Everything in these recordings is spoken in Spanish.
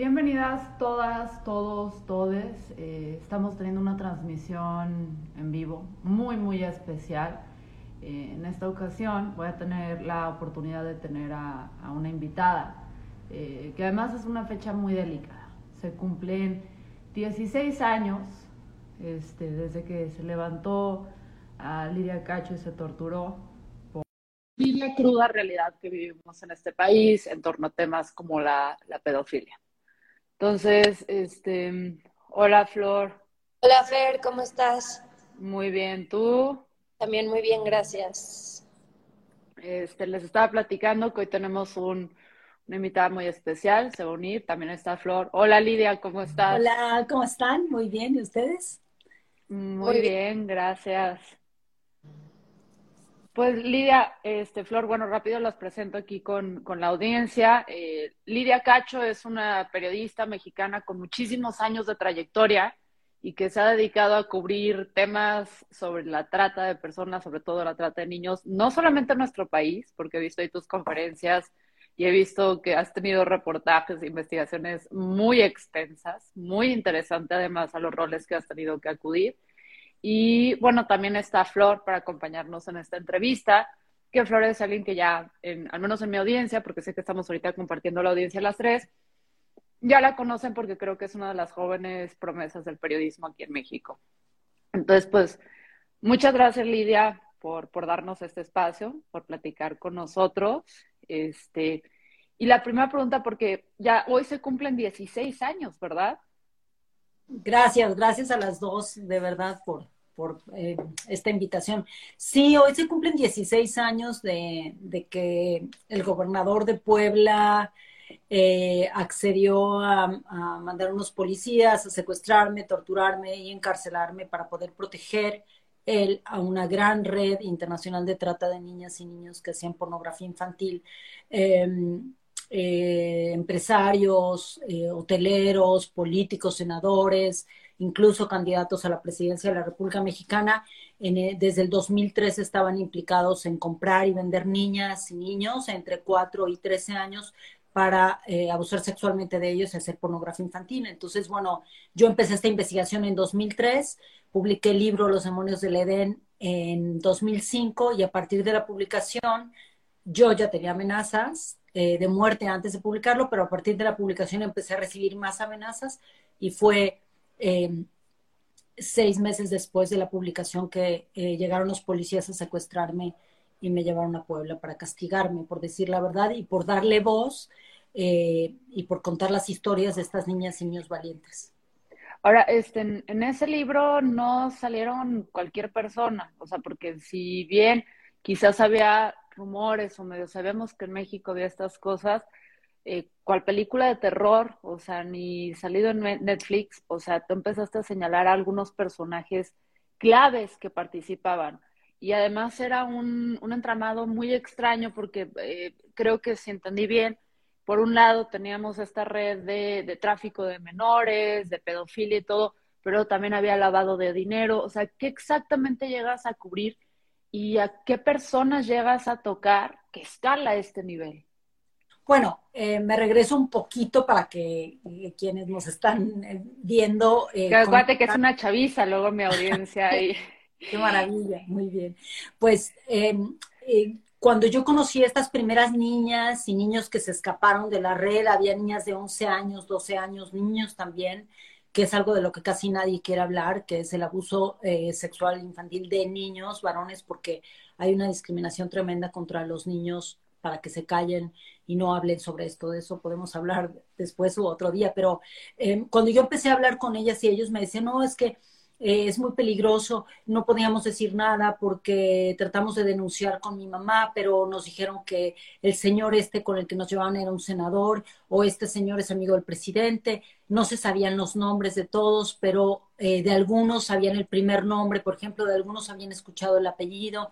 Bienvenidas todas, todos, todes. Eh, estamos teniendo una transmisión en vivo muy, muy especial. Eh, en esta ocasión voy a tener la oportunidad de tener a, una invitada, eh, que además es una fecha muy delicada. Se cumplen 16 años este, desde que se levantó a Lidia Cacho y se torturó por la cruda realidad que vivimos en este país en torno a temas como la pedofilia. Entonces, este, hola Flor. Hola Fer, ¿cómo estás? Muy bien, ¿tú? También muy bien, gracias. Este, les estaba platicando que hoy tenemos un, una invitada muy especial, se va a unir, también está Flor. Hola Lidia, ¿cómo estás? Hola, ¿cómo están? Muy bien, ¿y ustedes? Muy, muy bien, gracias. Pues Lidia, este, Flor, bueno, rápido las presento aquí con, con la audiencia. Eh, Lidia Cacho es una periodista mexicana con muchísimos años de trayectoria y que se ha dedicado a cubrir temas sobre la trata de personas, sobre todo la trata de niños, no solamente en nuestro país, porque he visto ahí tus conferencias y he visto que has tenido reportajes e investigaciones muy extensas, muy interesante además a los roles que has tenido que acudir. Y bueno, también está Flor para acompañarnos en esta entrevista, que Flor es alguien que ya, en, al menos en mi audiencia, porque sé que estamos ahorita compartiendo la audiencia las tres, ya la conocen porque creo que es una de las jóvenes promesas del periodismo aquí en México. Entonces, pues, muchas gracias Lidia por, por darnos este espacio, por platicar con nosotros. Este, y la primera pregunta, porque ya hoy se cumplen 16 años, ¿verdad? Gracias, gracias a las dos, de verdad, por, por eh, esta invitación. Sí, hoy se cumplen 16 años de, de que el gobernador de Puebla eh, accedió a, a, mandar unos policías a secuestrarme, torturarme y encarcelarme para poder proteger él a una gran red internacional de trata de niñas y niños que hacían pornografía infantil. Eh, eh, empresarios, eh, hoteleros, políticos, senadores, incluso candidatos a la presidencia de la República Mexicana. En, eh, desde el 2003 estaban implicados en comprar y vender niñas y niños entre 4 y 13 años para eh, abusar sexualmente de ellos y hacer pornografía infantil. Entonces, bueno, yo empecé esta investigación en 2003, publiqué el libro Los demonios del Edén en 2005 y a partir de la publicación yo ya tenía amenazas eh, de muerte antes de publicarlo, pero a partir de la publicación empecé a recibir más amenazas y fue eh, seis meses después de la publicación que eh, llegaron los policías a secuestrarme y me llevaron a Puebla para castigarme por decir la verdad y por darle voz eh, y por contar las historias de estas niñas y niños valientes. Ahora, este, en, en ese libro no salieron cualquier persona, o sea, porque si bien quizás había rumores o medio sabemos que en México había estas cosas, eh, cual película de terror, o sea, ni salido en Netflix, o sea, tú empezaste a señalar a algunos personajes claves que participaban. Y además era un, un entramado muy extraño porque eh, creo que si entendí bien, por un lado teníamos esta red de, de tráfico de menores, de pedofilia y todo, pero también había lavado de dinero. O sea, ¿qué exactamente llegas a cubrir y a qué personas llegas a tocar que escala este nivel? Bueno, eh, me regreso un poquito para que eh, quienes nos están eh, viendo. que acuérdate que es una chaviza, luego mi audiencia. y... Qué maravilla, muy bien. Pues em, cuando yo conocí a estas primeras niñas y niños que se escaparon de la red, había niñas de 11 años, 12 años, niños también, que es algo de lo que casi nadie quiere hablar, que es el abuso eh, sexual infantil de niños, varones, porque hay una discriminación tremenda contra los niños para que se callen y no hablen sobre esto. De eso podemos hablar después u otro día. Pero eh, cuando yo empecé a hablar con ellas y ellos me decían, no, es que eh, es muy peligroso, no podíamos decir nada porque tratamos de denunciar con mi mamá, pero nos dijeron que el señor este con el que nos llevaban era un senador o este señor es amigo del presidente. No se sabían los nombres de todos, pero eh, de algunos sabían el primer nombre, por ejemplo, de algunos habían escuchado el apellido.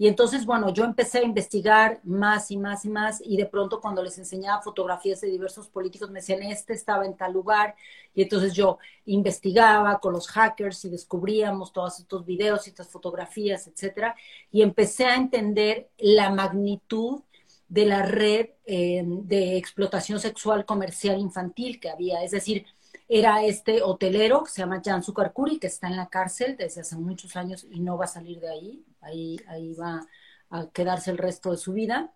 Y entonces, bueno, yo empecé a investigar más y más y más y de pronto cuando les enseñaba fotografías de diversos políticos me decían, este estaba en tal lugar. Y entonces yo investigaba con los hackers y descubríamos todos estos videos y estas fotografías, etcétera. Y empecé a entender la magnitud de la red eh, de explotación sexual comercial infantil que había. Es decir, era este hotelero que se llama Jan Sukarkuri, que está en la cárcel desde hace muchos años y no va a salir de ahí, ahí, ahí va a quedarse el resto de su vida,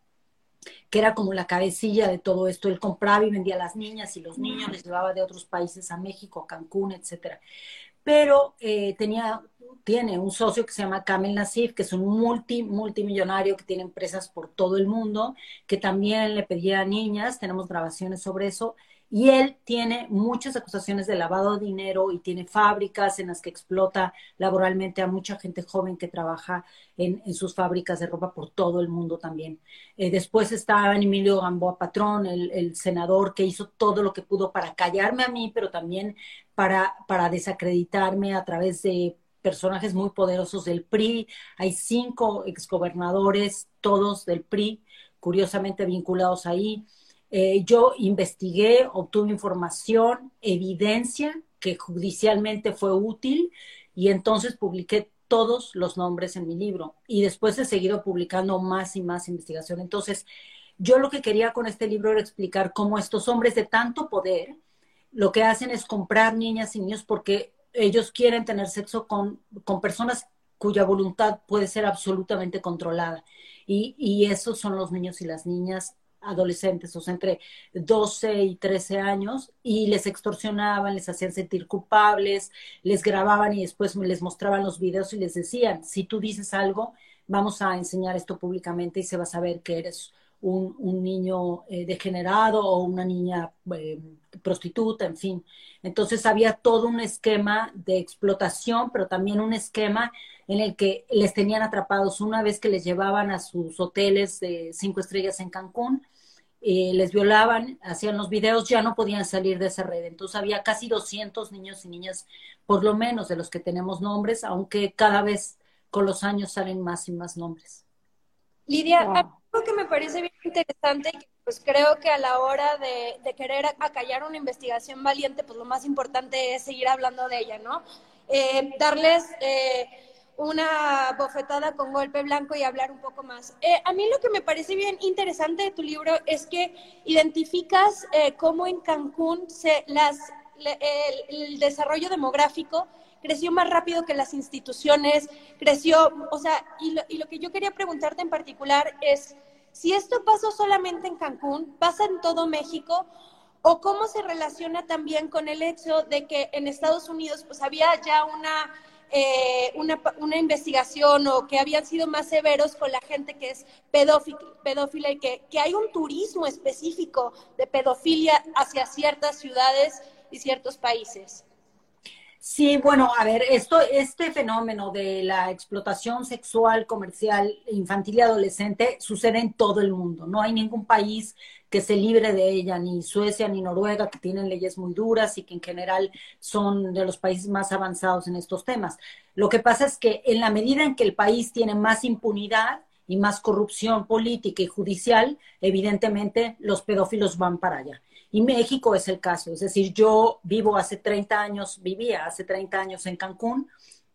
que era como la cabecilla de todo esto. Él compraba y vendía a las niñas y los niños les llevaba de otros países a México, a Cancún, etcétera. Pero eh, tenía, tiene un socio que se llama Kamel Nasif, que es un multi, multimillonario que tiene empresas por todo el mundo, que también le pedía a niñas, tenemos grabaciones sobre eso, y él tiene muchas acusaciones de lavado de dinero y tiene fábricas en las que explota laboralmente a mucha gente joven que trabaja en, sus fábricas de ropa por todo el mundo también. Eh, después está Emilio Gamboa Patrón, el, senador que hizo todo lo que pudo para callarme a mí, pero también para, para desacreditarme a través de personajes muy poderosos del PRI. Hay cinco exgobernadores, todos del PRI, curiosamente vinculados ahí. Eh, yo investigué, obtuve información, evidencia que judicialmente fue útil y entonces publiqué todos los nombres en mi libro y después he seguido publicando más y más investigación. Entonces, yo lo que quería con este libro era explicar cómo estos hombres de tanto poder lo que hacen es comprar niñas y niños porque ellos quieren tener sexo con, con personas cuya voluntad puede ser absolutamente controlada. Y, y esos son los niños y las niñas adolescentes, o sea, entre 12 y 13 años, y les extorsionaban, les hacían sentir culpables, les grababan y después les mostraban los videos y les decían, si tú dices algo, vamos a enseñar esto públicamente y se va a saber que eres un, niño eh, degenerado o una niña eh, prostituta, en fin. Entonces había todo un esquema de explotación, pero también un esquema en el que les tenían atrapados una vez que les llevaban a sus hoteles de cinco estrellas en Cancún eh, les violaban, hacían los videos, ya no podían salir de esa red. Entonces había casi 200 niños y niñas, por lo menos de los que tenemos nombres, aunque cada vez con los años salen más y más nombres. Lidia, algo que me parece bien interesante y que pues creo que a la hora de, querer acallar una investigación valiente, pues lo más importante es seguir hablando de ella, ¿no? Eh, darles... Eh, una bofetada con golpe blanco y hablar un poco más. Eh, a mí lo que me parece bien interesante de tu libro es que identificas eh, cómo en Cancún se, las, el, desarrollo demográfico creció más rápido que las instituciones, creció, o sea, y lo, y lo que yo quería preguntarte en particular es, si esto pasó solamente en Cancún, pasa en todo México, o cómo se relaciona también con el hecho de que en Estados Unidos pues había ya una eh, una, una, investigación o que habían sido más severos con la gente que es pedófila, pedófila y que, que hay un turismo específico de pedofilia hacia ciertas ciudades y ciertos países. Sí, bueno, a ver, esto, este fenómeno de la explotación sexual, comercial, infantil y adolescente sucede en todo el mundo. No hay ningún país que se libre de ella, ni Suecia ni Noruega, que tienen leyes muy duras y que en general son de los países más avanzados en estos temas. Lo que pasa es que en la medida en que el país tiene más impunidad y más corrupción política y judicial, evidentemente los pedófilos van para allá. Y México es el caso, es decir, yo vivo hace 30 años, vivía hace 30 años en Cancún,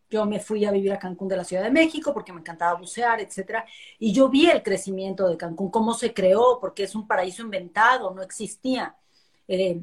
yo me fui a vivir a Cancún de la Ciudad de México porque me encantaba bucear, etcétera, y yo vi el crecimiento de Cancún, cómo se creó, porque es un paraíso inventado, no existía. Eh,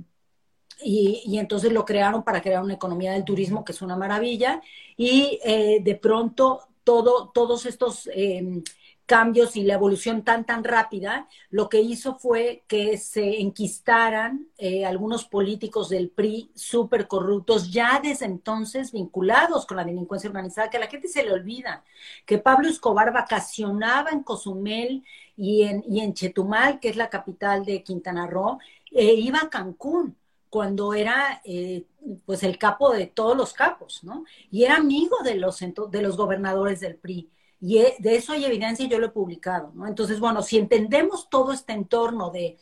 y, entonces lo crearon para crear una economía del turismo, que es una maravilla, y eh, de pronto todo, todos estos eh, cambios y la evolución tan, tan rápida, lo que hizo fue que se enquistaran eh, algunos políticos del PRI súper corruptos, ya desde entonces vinculados con la delincuencia organizada, que a la gente se le olvida, que Pablo Escobar vacacionaba en Cozumel y en, y en Chetumal, que es la capital de Quintana Roo, e iba a Cancún cuando era eh, pues el capo de todos los capos, ¿no? Y era amigo de los, de los gobernadores del PRI. Y e, de eso hay evidencia y yo lo he publicado, ¿no? Entonces, bueno, si entendemos todo este entorno de,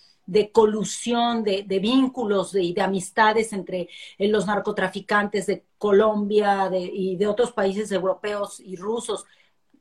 colusión, de, vínculos y de amistades entre eh, los narcotraficantes de Colombia y de otros países europeos y rusos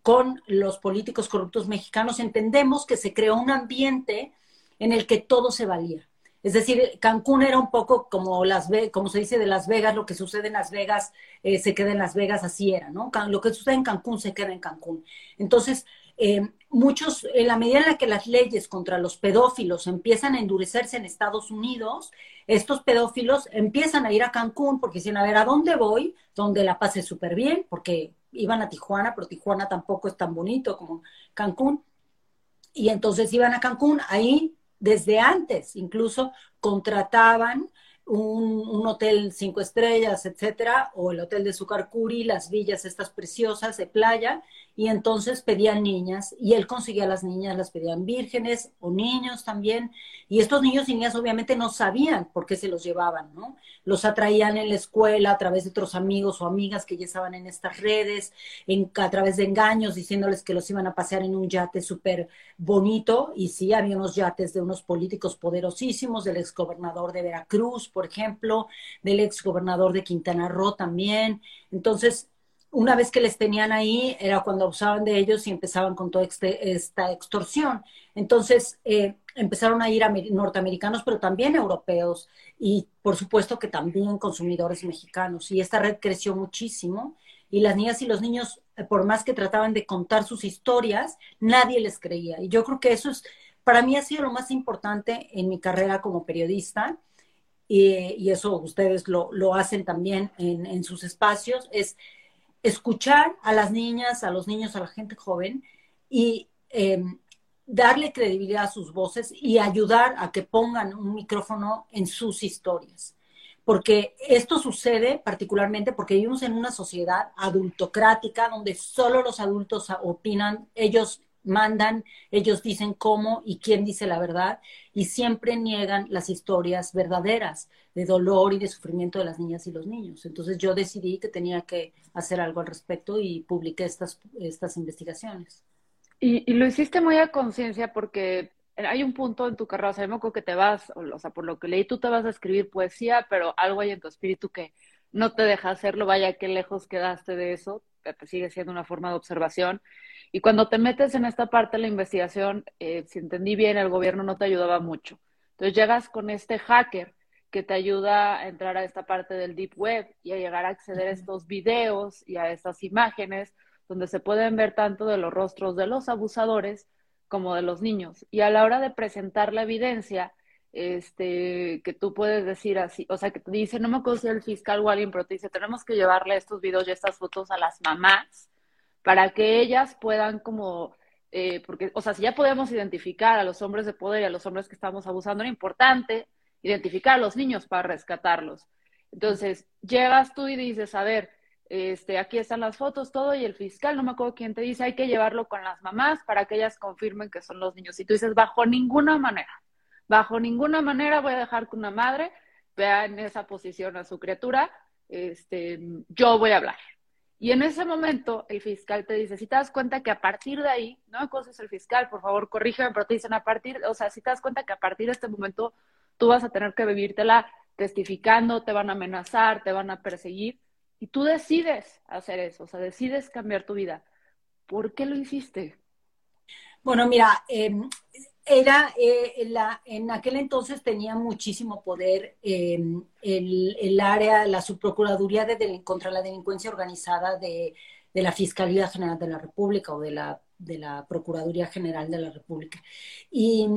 con los políticos corruptos mexicanos, entendemos que se creó un ambiente en el que todo se valía. Es decir, Cancún era un poco como Las como se dice de Las Vegas, lo que sucede en Las Vegas eh, se queda en Las Vegas, así era, ¿no? Lo que sucede en Cancún se queda en Cancún. Entonces, eh, muchos, en la medida en la que las leyes contra los pedófilos empiezan a endurecerse en Estados Unidos, estos pedófilos empiezan a ir a Cancún porque dicen, a ver, ¿a dónde voy? Donde la pase súper bien, porque iban a Tijuana, pero Tijuana tampoco es tan bonito como Cancún. Y entonces iban a Cancún, ahí desde antes, incluso contrataban un, hotel cinco estrellas, etcétera, o el hotel de Sucarcuri, las villas estas preciosas de playa, y entonces pedían niñas, y él conseguía las niñas, las pedían vírgenes o niños también, y estos niños y niñas obviamente no sabían por qué se los llevaban, ¿no? Los atraían en la escuela a través de otros amigos o amigas que ya estaban en estas redes, en, a través de engaños, diciéndoles que los iban a pasear en un yate súper bonito, y sí, había unos yates de unos políticos poderosísimos, del exgobernador de Veracruz, por ejemplo, del exgobernador de Quintana Roo también, entonces una vez que les tenían ahí, era cuando abusaban de ellos y empezaban con toda este, esta extorsión. Entonces, eh, empezaron a ir a norteamericanos, pero también europeos y, por supuesto, que también consumidores mexicanos. Y esta red creció muchísimo y las niñas y los niños, eh, por más que trataban de contar sus historias, nadie les creía. Y yo creo que eso es, para mí ha sido lo más importante en mi carrera como periodista. Y, eso ustedes lo, hacen también en, en sus espacios, es escuchar a las niñas, a los niños, a la gente joven y em, darle credibilidad a sus voces y ayudar a que pongan un micrófono en sus historias. Porque esto sucede particularmente porque vivimos en una sociedad adultocrática donde solo los adultos opinan, ellos mandan, ellos dicen cómo y quién dice la verdad y siempre niegan las historias verdaderas de dolor y de sufrimiento de las niñas y los niños. Entonces yo decidí que tenía que hacer algo al respecto y publiqué estas, estas investigaciones. Y, lo hiciste muy a conciencia porque hay un punto en tu carrera, o sea, que te vas, o sea, por lo que leí, tú te vas a escribir poesía, pero algo hay en tu espíritu que no te deja hacerlo, vaya, qué lejos quedaste de eso, te sigue siendo una forma de observación. Y cuando te metes en esta parte de la investigación, eh, si entendí bien, el gobierno no te ayudaba mucho. Entonces llegas con este hacker que te ayuda a entrar a esta parte del deep web y a llegar a acceder a estos videos y a estas imágenes donde se pueden ver tanto de los rostros de los abusadores como de los niños. Y a la hora de presentar la evidencia, este, que tú puedes decir así, o sea, que te dice, no me acuerdo si el fiscal o alguien, pero te dice, tenemos que llevarle estos videos y estas fotos a las mamás para que ellas puedan como, eh, porque, o sea, si ya podemos identificar a los hombres de poder y a los hombres que estamos abusando, era importante identificar a los niños para rescatarlos. Entonces, llegas tú y dices, a ver, este, aquí están las fotos, todo, y el fiscal, no me acuerdo quién te dice, hay que llevarlo con las mamás para que ellas confirmen que son los niños. Y tú dices, bajo ninguna manera, bajo ninguna manera voy a dejar que una madre vea en esa posición a su criatura, este, yo voy a hablar. Y en ese momento el fiscal te dice, si te das cuenta que a partir de ahí, no me es el fiscal, por favor, corrígeme, pero te dicen a partir, o sea, si te das cuenta que a partir de este momento tú vas a tener que vivírtela testificando, te van a amenazar, te van a perseguir, y tú decides hacer eso, o sea, decides cambiar tu vida. ¿Por qué lo hiciste? Bueno, mira, em, era eh, la, en aquel entonces tenía muchísimo poder em, el, el, área, la subprocuraduría de, contra la delincuencia organizada de, de, la Fiscalía General de la República o de la, de la Procuraduría General de la República. Y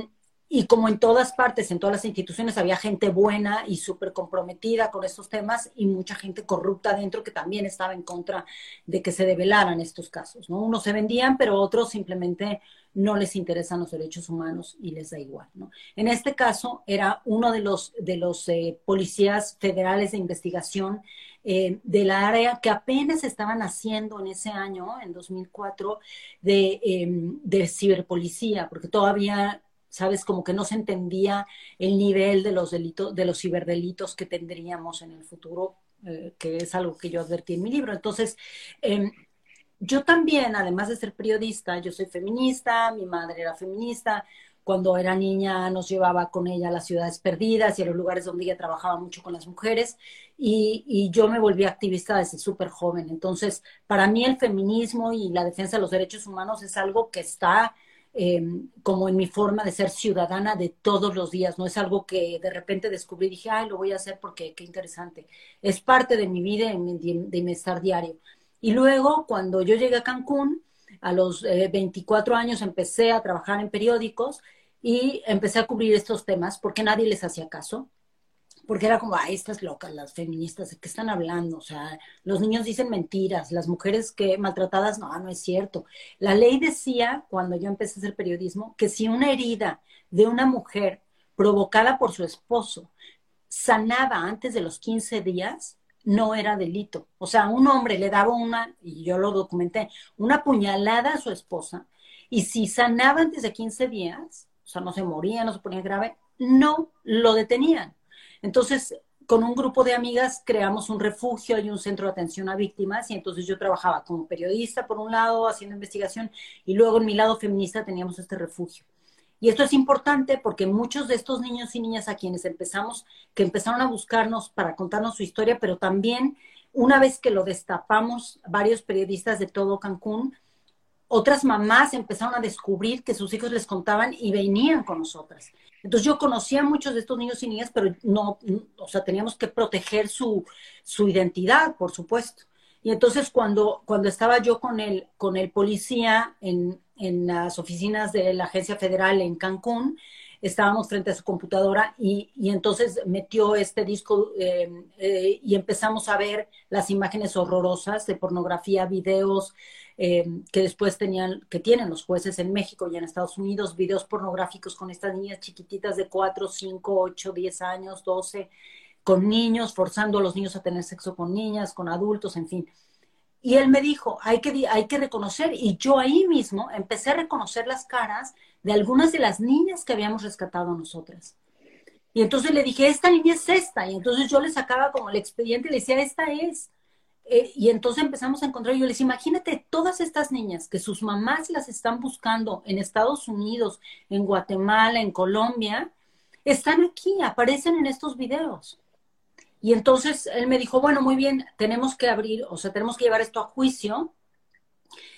y como en todas partes, en todas las instituciones, había gente buena y súper comprometida con estos temas y mucha gente corrupta dentro que también estaba en contra de que se develaran estos casos. ¿no? Unos se vendían, pero otros simplemente no les interesan los derechos humanos y les da igual. ¿no? En este caso, era uno de los, de los eh, policías federales de investigación eh, del área que apenas estaban haciendo en ese año, en 2004, de, em, de ciberpolicía, porque todavía ¿sabes? Como que no se entendía el nivel de los delitos, de los ciberdelitos que tendríamos en el futuro, eh, que es algo que yo advertí en mi libro. Entonces, em, yo también, además de ser periodista, yo soy feminista, mi madre era feminista, cuando era niña nos llevaba con ella a las ciudades perdidas y a los lugares donde ella trabajaba mucho con las mujeres y, y yo me volví activista desde súper joven. Entonces, para mí el feminismo y la defensa de los derechos humanos es algo que está Em, como en mi forma de ser ciudadana de todos los días. No es algo que de repente descubrí y dije, ay, lo voy a hacer porque qué interesante. Es parte de mi vida, de mi, de mi estar diario. Y luego, cuando yo llegué a Cancún, a los 24 eh, años empecé a trabajar en periódicos y empecé a cubrir estos temas porque nadie les hacía caso porque era como, ay, estas locas, las feministas, ¿de qué están hablando? O sea, los niños dicen mentiras, las mujeres que maltratadas, no, no es cierto. La ley decía, cuando yo empecé a hacer periodismo, que si una herida de una mujer provocada por su esposo sanaba antes de los 15 días, no era delito. O sea, un hombre le daba una, y yo lo documenté, una puñalada a su esposa, y si sanaba antes de 15 días, o sea, no se moría, no se ponía grave, no lo detenían. Entonces, con un grupo de amigas creamos un refugio y un centro de atención a víctimas y entonces yo trabajaba como periodista por un lado haciendo investigación y luego en mi lado feminista teníamos este refugio. Y esto es importante porque muchos de estos niños y niñas a quienes empezamos, que empezaron a buscarnos para contarnos su historia, pero también una vez que lo destapamos, varios periodistas de todo Cancún, otras mamás empezaron a descubrir que sus hijos les contaban y venían con nosotras. Entonces yo conocía a muchos de estos niños y niñas, pero no, o sea, teníamos que proteger su, su identidad, por supuesto. Y entonces cuando, cuando estaba yo con el, con el policía en, en las oficinas de la Agencia Federal en Cancún, estábamos frente a su computadora y, y entonces metió este disco eh, eh, y empezamos a ver las imágenes horrorosas de pornografía, videos, eh, que después tenían, que tienen los jueces en México y en Estados Unidos, videos pornográficos con estas niñas chiquititas de 4, 5, 8, 10 años, 12, con niños, forzando a los niños a tener sexo con niñas, con adultos, en fin. Y él me dijo, hay que, hay que reconocer, y yo ahí mismo empecé a reconocer las caras de algunas de las niñas que habíamos rescatado nosotras. Y entonces le dije, esta niña es esta. Y entonces yo le sacaba como el expediente y le decía, esta es. Eh, y entonces empezamos a encontrar, yo les imagínate todas estas niñas que sus mamás las están buscando en Estados Unidos, en Guatemala, en Colombia, están aquí, aparecen en estos videos. Y entonces él me dijo, bueno, muy bien, tenemos que abrir, o sea, tenemos que llevar esto a juicio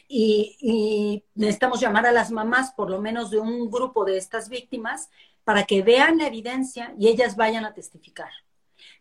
y, y necesitamos llamar a las mamás, por lo menos de un grupo de estas víctimas, para que vean la evidencia y ellas vayan a testificar.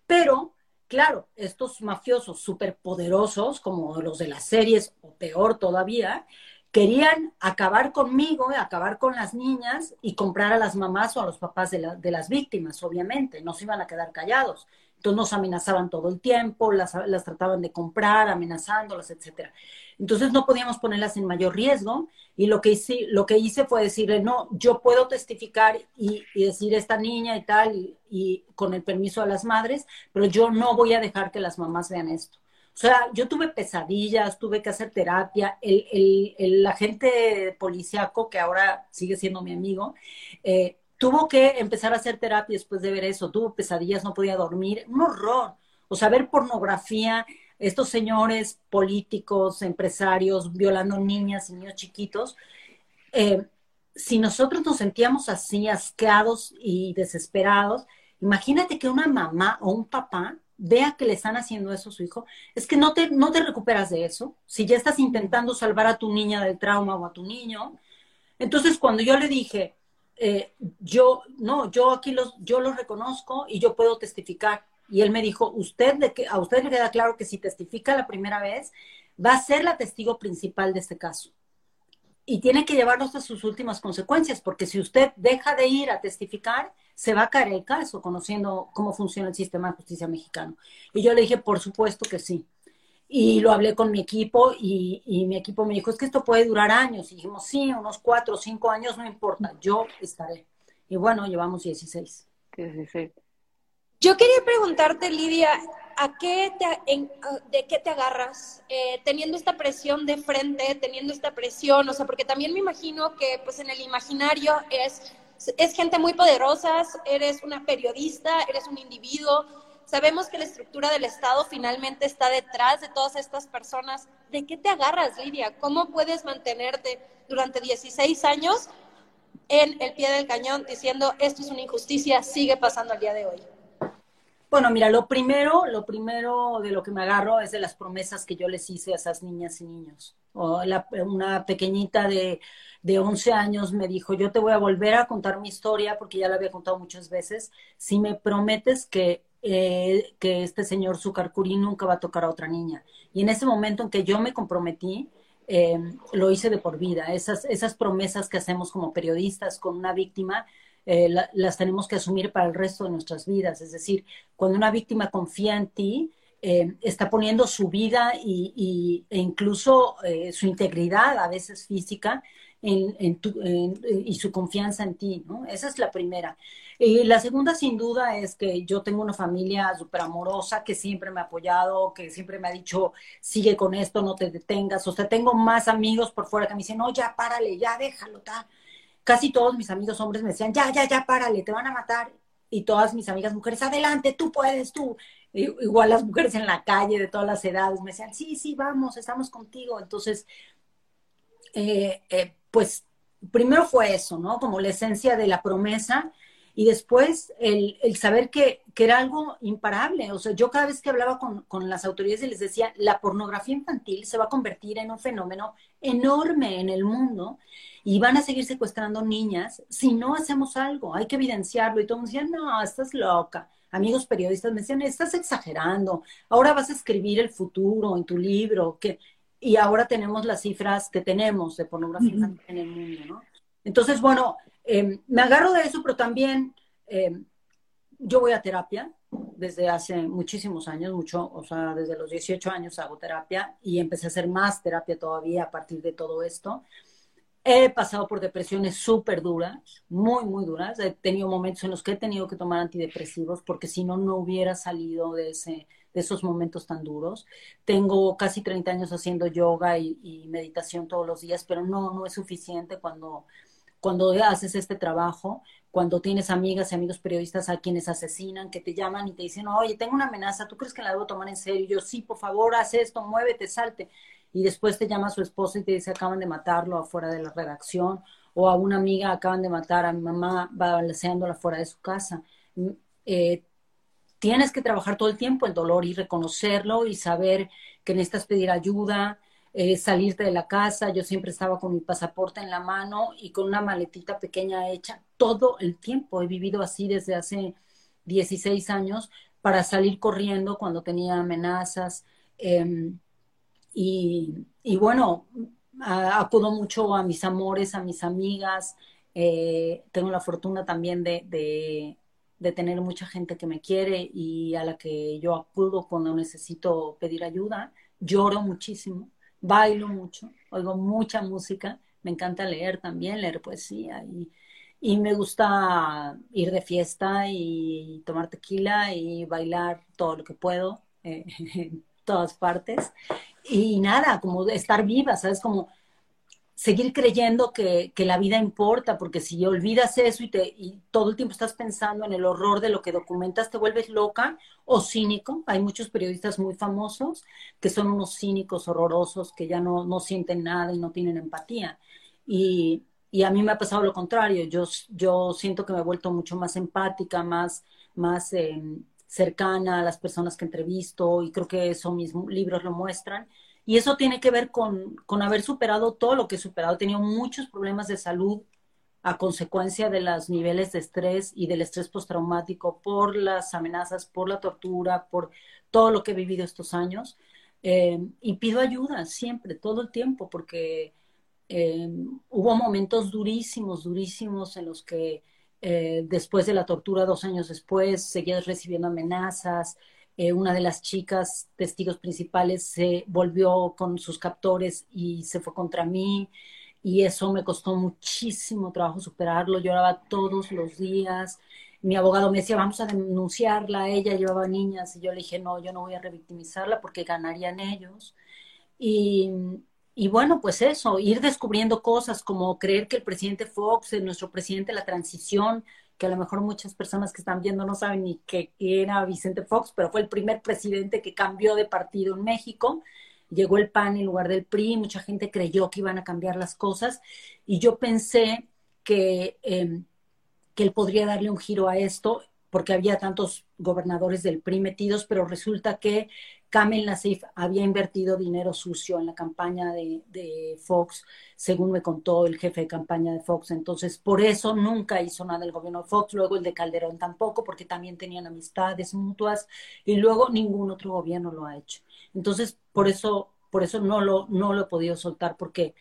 Pero Claro, estos mafiosos superpoderosos, como los de las series, o peor todavía, querían acabar conmigo, acabar con las niñas y comprar a las mamás o a los papás de, de las víctimas, obviamente, no se iban a quedar callados. Entonces nos amenazaban todo el tiempo, las, las trataban de comprar, amenazándolas, etcétera. Entonces no podíamos ponerlas en mayor riesgo y lo que hice, lo que hice fue decirle, no, yo puedo testificar y, decir esta niña y tal, y, con el permiso de las madres, pero yo no voy a dejar que las mamás vean esto. O sea, yo tuve pesadillas, tuve que hacer terapia. El, el, el agente policíaco, que ahora sigue siendo mi amigo, eh, tuvo que empezar a hacer terapia después de ver eso. Tuvo pesadillas, no podía dormir. Un horror. O sea, ver pornografía, estos señores políticos, empresarios, violando niñas y niños chiquitos, eh, si nosotros nos sentíamos así, asqueados y desesperados, imagínate que una mamá o un papá vea que le están haciendo eso a su hijo, es que no te, no te recuperas de eso. Si ya estás intentando salvar a tu niña del trauma o a tu niño. Entonces, cuando yo le dije, eh, yo, no, yo aquí los, yo los reconozco y yo puedo testificar. Y él me dijo, usted de que, a usted le queda claro que si testifica la primera vez, va a ser la testigo principal de este caso. y tiene que llevarlos a sus últimas consecuencias, porque si usted deja de ir a testificar, se va a caer el caso, conociendo cómo funciona el sistema de justicia mexicano. Y yo le dije, por supuesto que sí. Y lo hablé con mi equipo y, y mi equipo me dijo, es que esto puede durar años. Y dijimos, sí, unos cuatro o cinco años, no importa, yo estaré. Y bueno, llevamos 16. 16. Yo quería preguntarte, Lidia, ¿a qué te, ¿de qué te agarras eh, teniendo esta presión de frente, teniendo esta presión? O sea, porque también me imagino que pues en el imaginario es, es gente muy poderosa, eres una periodista, eres un individuo, Sabemos que la estructura del Estado finalmente está detrás de todas estas personas. ¿De qué te agarras, Lidia? ¿Cómo puedes mantenerte durante 16 años en el pie del cañón diciendo esto es una injusticia, sigue pasando al día de hoy? Bueno, mira, lo primero, lo primero de lo que me agarro es de las promesas que yo les hice a esas niñas y niños. O una pequeñita de, de 11 años me dijo, yo te voy a volver a contar mi historia porque ya la había contado muchas veces, si me prometes que eh, que este señor Zucarcurí nunca va a tocar a otra niña. Y en ese momento en que yo me comprometí, eh, lo hice de por vida. Esas, esas promesas que hacemos como periodistas con una víctima, eh, las tenemos que asumir para el resto de nuestras vidas. Es decir, cuando una víctima confía en ti, está poniendo su vida y, e incluso su integridad, a veces física, en, y su confianza en ti, ¿no? Esa es la primera. Y la segunda, sin duda, es que yo tengo una familia súper amorosa que siempre me ha apoyado, que siempre me ha dicho, sigue con esto, no te detengas. O sea, tengo más amigos por fuera que me dicen, no, ya párale, ya déjalo, tal. Casi todos mis amigos hombres me decían, ya, ya, ya, párale, te van a matar. Y todas mis amigas mujeres, adelante, tú puedes, tú. Igual las mujeres en la calle de todas las edades me decían, sí, sí, vamos, estamos contigo. Entonces, eh, eh, pues primero fue eso, ¿no? Como la esencia de la promesa y después el, saber que, era algo imparable. O sea, yo cada vez que hablaba con, con, las autoridades y les decía, la pornografía infantil se va a convertir en un fenómeno enorme en el mundo y van a seguir secuestrando niñas si no hacemos algo. Hay que evidenciarlo. Y todo el mundo decía, no, estás loca. Amigos periodistas me decían, estás exagerando. Ahora vas a escribir el futuro en tu libro. que y ahora tenemos las cifras que tenemos de pornografía en el mundo, ¿no? Entonces, bueno, em, me agarro de eso, pero también em, yo voy a terapia desde hace muchísimos años, mucho, o sea, desde los 18 años hago terapia y empecé a hacer más terapia todavía a partir de todo esto. He pasado por depresiones súper duras, muy, muy duras. He tenido momentos en los que he tenido que tomar antidepresivos porque si no, no hubiera salido de ese, de esos momentos tan duros. Tengo casi 30 años haciendo yoga y, meditación todos los días, pero no, no es suficiente cuando, cuando haces este trabajo, cuando tienes amigas y amigos periodistas a quienes asesinan, que te llaman y te dicen, oye, tengo una amenaza, ¿tú crees que la debo tomar en serio? yo, sí, por favor, haz esto, muévete, salte. Y después te llama su esposo y te dice, acaban de matarlo afuera de la redacción, o a una amiga acaban de matar a mi mamá balanceándola fuera de su casa. Mm, eh, tienes que trabajar todo el tiempo el dolor y reconocerlo y saber que necesitas pedir ayuda, eh, salirte de la casa. Yo siempre estaba con mi pasaporte en la mano y con una maletita pequeña hecha todo el tiempo. He vivido así desde hace 16 años para salir corriendo cuando tenía amenazas. Em, y, bueno, acudo mucho a mis amores, a mis amigas. Eh, tengo la fortuna también de tener mucha gente que me quiere y a la que yo acudo cuando necesito pedir ayuda. Lloro muchísimo, bailo mucho, oigo mucha música, me encanta leer también, leer poesía y, y me gusta ir de fiesta y tomar tequila y bailar todo lo que puedo eh, en todas partes. Y nada, como estar viva, ¿sabes? Como seguir creyendo que, la vida importa, porque si olvidas eso y, te, y todo el tiempo estás pensando en el horror de lo que documentas, te vuelves loca o cínico. Hay muchos periodistas muy famosos que son unos cínicos horrorosos que ya no, no sienten nada y no tienen empatía. Y, y, a mí me ha pasado lo contrario. Yo, yo siento que me he vuelto mucho más empática, más, más em, cercana a las personas que entrevisto y creo que eso mis libros lo muestran y eso tiene que ver con, con haber superado todo lo que he superado. He tenido muchos problemas de salud a consecuencia de los niveles de estrés y del estrés postraumático por las amenazas, por la tortura, por todo lo que he vivido estos años. Eh, y pido ayuda siempre, todo el tiempo, porque em, hubo momentos durísimos, durísimos en los que eh, después de la tortura, dos años después, seguía recibiendo amenazas. Eh, una de las chicas, testigos principales, se volvió con sus captores y se fue contra mí. Y eso me costó muchísimo trabajo superarlo. Lloraba todos los días. Mi abogado me decía, vamos a denunciarla. Ella llevaba niñas y yo le dije, no, yo no voy a revictimizarla porque ganarían ellos. Y, y bueno, pues eso, ir descubriendo cosas como creer que el presidente Fox, nuestro presidente de la transición, que a lo mejor muchas personas que están viendo no saben ni qué era Vicente Fox, pero fue el primer presidente que cambió de partido en México. Llegó el PAN en lugar del PRI, mucha gente creyó que iban a cambiar las cosas y yo pensé que, em, que él podría darle un giro a esto porque había tantos gobernadores del PRI metidos, pero resulta que Kamel Nassif había invertido dinero sucio en la campaña de, Fox, según me contó el jefe de campaña de Fox. Entonces, por eso nunca hizo nada el gobierno de Fox, luego el de Calderón tampoco, porque también tenían amistades mutuas, y luego ningún otro gobierno lo ha hecho. Entonces, por eso, por eso no lo, no lo he podido soltar, porque,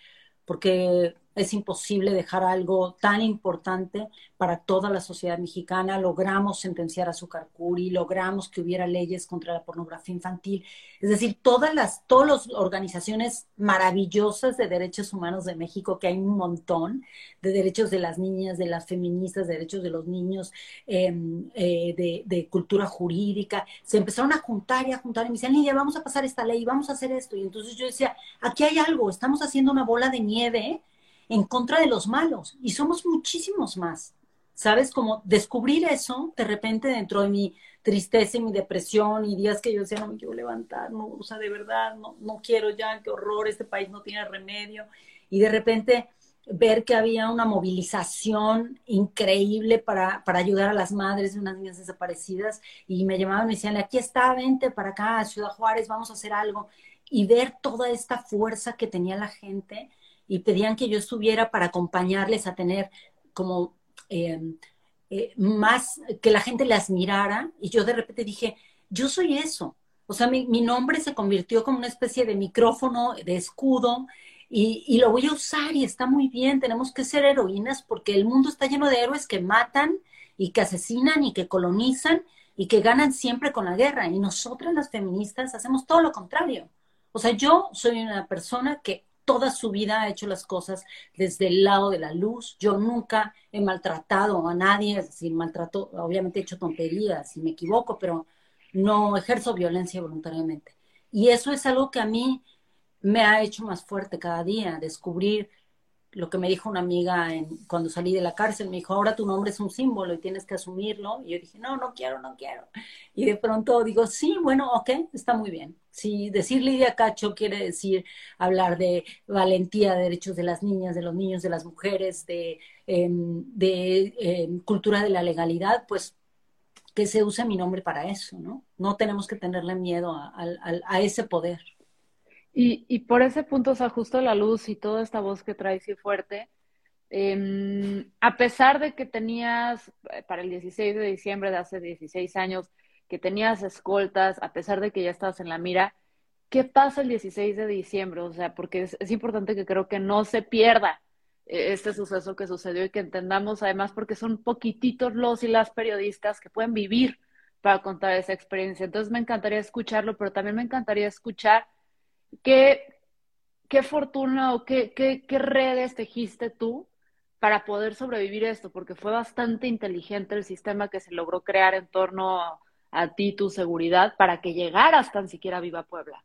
porque es imposible dejar algo tan importante para toda la sociedad mexicana. Logramos sentenciar a Zucarcuri, logramos que hubiera leyes contra la pornografía infantil. Es decir, todas las, todas las organizaciones maravillosas de derechos humanos de México, que hay un montón, de derechos de las niñas, de las feministas, de derechos de los niños, em, eh, de, de, cultura jurídica, se empezaron a juntar y a juntar y me decían, Lidia, vamos a pasar esta ley, vamos a hacer esto. Y entonces yo decía, aquí hay algo, estamos haciendo una bola de nieve en contra de los malos y somos muchísimos más. ¿Sabes? Como descubrir eso de repente dentro de mi tristeza y mi depresión y días que yo decía, no me quiero levantar, no, o sea, de verdad, no, no quiero ya, qué horror, este país no tiene remedio. Y de repente ver que había una movilización increíble para, para ayudar a las madres de unas niñas desaparecidas y me llamaban y decían, aquí está, vente para acá, Ciudad Juárez, vamos a hacer algo. Y ver toda esta fuerza que tenía la gente, y pedían que yo estuviera para acompañarles a tener como em, eh, más, que la gente las mirara y yo de repente dije, yo soy eso. O sea, mi, nombre se convirtió como una especie de micrófono, de escudo, y, y, lo voy a usar y está muy bien, tenemos que ser heroínas porque el mundo está lleno de héroes que matan y que asesinan y que colonizan y que ganan siempre con la guerra. Y nosotras las feministas hacemos todo lo contrario. O sea, yo soy una persona que toda su vida ha hecho las cosas desde el lado de la luz. Yo nunca he maltratado a nadie, es decir, obviamente he hecho tonterías y me equivoco, pero no ejerzo violencia voluntariamente. Y eso es algo que a mí me ha hecho más fuerte cada día, descubrir lo que me dijo una amiga cuando salí de la cárcel, me dijo, ahora tu nombre es un símbolo y tienes que asumirlo. Y yo dije, no, no quiero, no quiero. Y de pronto digo, sí, bueno, ok, está muy bien. Si decir Lidia Cacho quiere decir hablar de valentía, de derechos de las niñas, de los niños, de las mujeres, de, em, em, cultura de la legalidad, pues que se use mi nombre para eso, ¿no? No tenemos que tenerle miedo a, ese poder. Y, y, por ese punto, o sea, justo la luz y toda esta voz que traes y fuerte, em, a pesar de que tenías, eh, para el 16 de diciembre de hace 16 años, que tenías escoltas, a pesar de que ya estabas en la mira, ¿qué pasa el 16 de diciembre? O sea, porque es, importante que creo que no se pierda eh, este suceso que sucedió y que entendamos además porque son poquititos los y las periodistas que pueden vivir para contar esa experiencia. Entonces me encantaría escucharlo, pero también me encantaría escuchar ¿Qué, qué fortuna o qué, qué, qué redes tejiste tú para poder sobrevivir esto? Porque fue bastante inteligente el sistema que se logró crear en torno a, ti, tu seguridad, para que llegaras tan siquiera viva Puebla.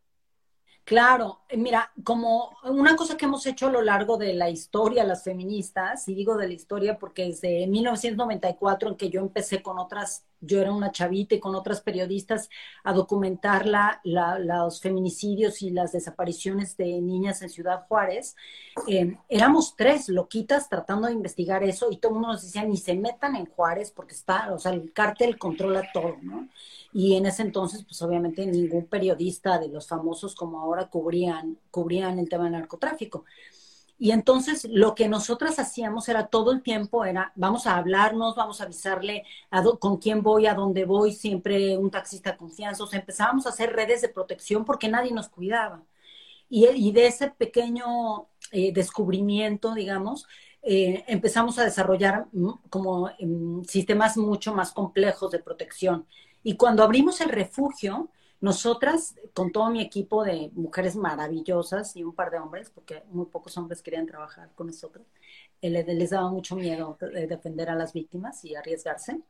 Claro, mira, como una cosa que hemos hecho a lo largo de la historia, las feministas, y digo de la historia porque desde 1994 en que yo empecé con otras yo era una chavita y con otras periodistas a documentar la, los feminicidios y las desapariciones de niñas en Ciudad Juárez. Eh, éramos tres loquitas tratando de investigar eso y todo el mundo nos decía, ni se metan en Juárez porque está, o sea, el cártel controla todo, ¿no? Y en ese entonces, pues obviamente ningún periodista de los famosos como ahora cubrían, cubrían el tema del narcotráfico. Y entonces lo que nosotras hacíamos era todo el tiempo, era vamos a hablarnos, vamos a avisarle con quién voy, a dónde voy, siempre un taxista confianza. O sea, empezábamos a hacer redes de protección porque nadie nos cuidaba. Y, y de ese pequeño eh, descubrimiento, digamos, eh, empezamos a desarrollar mm, como em, sistemas mucho más complejos de protección. Y cuando abrimos el refugio, nosotras, con todo mi equipo de mujeres maravillosas y un par de hombres, porque muy pocos hombres querían trabajar con nosotros, eh, les daba mucho miedo defender a las víctimas y arriesgarse.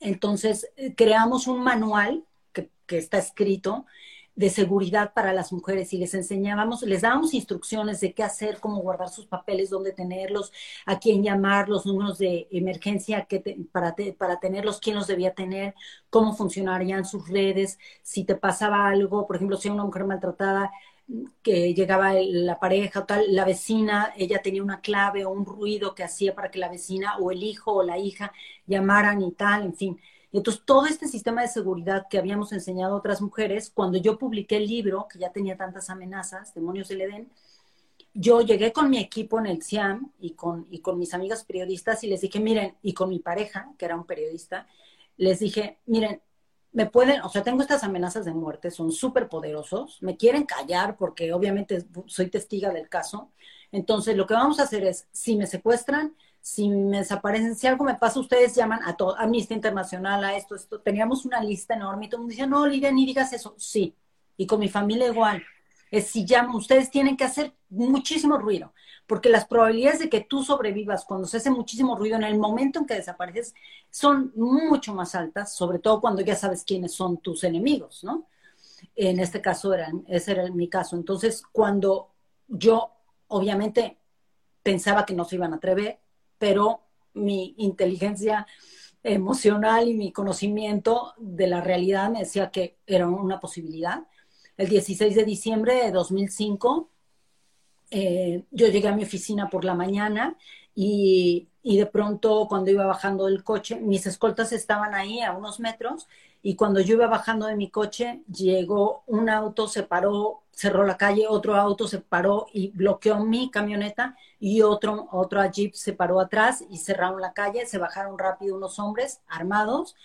Entonces, creamos un manual que, que está escrito de seguridad para las mujeres y les enseñábamos, les dábamos instrucciones de qué hacer, cómo guardar sus papeles, dónde tenerlos, a quién llamar, los números de emergencia que para, para tenerlos, quién los debía tener, cómo funcionarían sus redes, si te pasaba algo, por ejemplo, si una mujer maltratada que llegaba la pareja o tal, la vecina, ella tenía una clave o un ruido que hacía para que la vecina o el hijo o la hija llamaran y tal, en fin y entonces todo este sistema de seguridad que habíamos enseñado a otras mujeres, cuando yo publiqué el libro, que ya tenía tantas amenazas, Demonios del Edén, yo llegué con mi equipo en el CIAM y con, y con mis amigas periodistas y les dije, miren, y con mi pareja, que era un periodista, les dije, miren, me pueden, o sea, tengo estas amenazas de muerte, son súper poderosos, me quieren callar porque obviamente soy testiga del caso. Entonces, lo que vamos a hacer es, si me secuestran, si me desaparecen, si algo me pasa, ustedes llaman a todo, Amnistía Internacional, a esto, esto. Teníamos una lista enorme y todo el mundo decía, no, Lidia, ni digas eso. Sí, y con mi familia igual. Es si llaman, ustedes tienen que hacer muchísimo ruido, porque las probabilidades de que tú sobrevivas cuando se hace muchísimo ruido en el momento en que desapareces son mucho más altas, sobre todo cuando ya sabes quiénes son tus enemigos, ¿no? En este caso, era, ese era mi caso. Entonces, cuando yo, obviamente, pensaba que no se iban a atrever, pero mi inteligencia emocional y mi conocimiento de la realidad me decía que era una posibilidad. El 16 de diciembre de 2005, eh, yo llegué a mi oficina por la mañana y, y, de pronto cuando iba bajando del coche, mis escoltas estaban ahí a unos metros y cuando yo iba bajando de mi coche, llegó un auto, se paró, cerró la calle, otro auto se paró y bloqueó mi camioneta y otro, otro jeep se paró atrás y cerraron la calle, se bajaron rápido unos hombres armados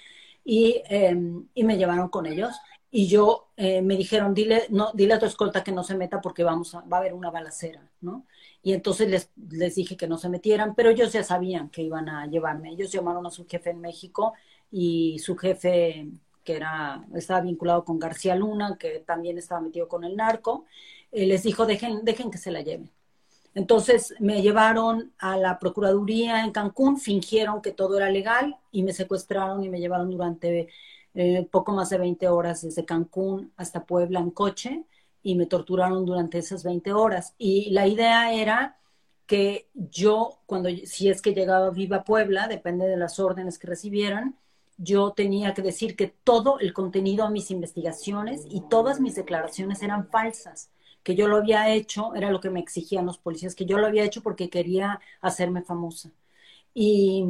y, em, y me llevaron con ellos. Y yo eh, me dijeron, dile, no, dile a tu escolta que no se meta porque vamos a, va a haber una balacera, ¿no? Y entonces les, les dije que no se metieran, pero ellos ya sabían que iban a llevarme. Ellos llamaron a su jefe en México y su jefe que era, estaba vinculado con García Luna, que también estaba metido con el narco, eh, les dijo, dejen, dejen que se la lleven. Entonces me llevaron a la Procuraduría en Cancún, fingieron que todo era legal y me secuestraron y me llevaron durante eh, poco más de 20 horas desde Cancún hasta Puebla en coche y me torturaron durante esas 20 horas. Y la idea era que yo, cuando si es que llegaba viva a Puebla, depende de las órdenes que recibieran, yo tenía que decir que todo el contenido de mis investigaciones y todas mis declaraciones eran falsas, que yo lo había hecho, era lo que me exigían los policías, que yo lo había hecho porque quería hacerme famosa. Y,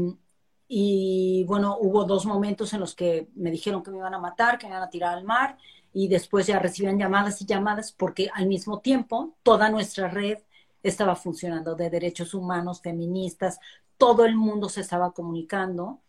y bueno, hubo dos momentos en los que me dijeron que me iban a matar, que me iban a tirar al mar, y después ya recibían llamadas y llamadas porque al mismo tiempo toda nuestra red estaba funcionando de derechos humanos, feministas, todo el mundo se estaba comunicando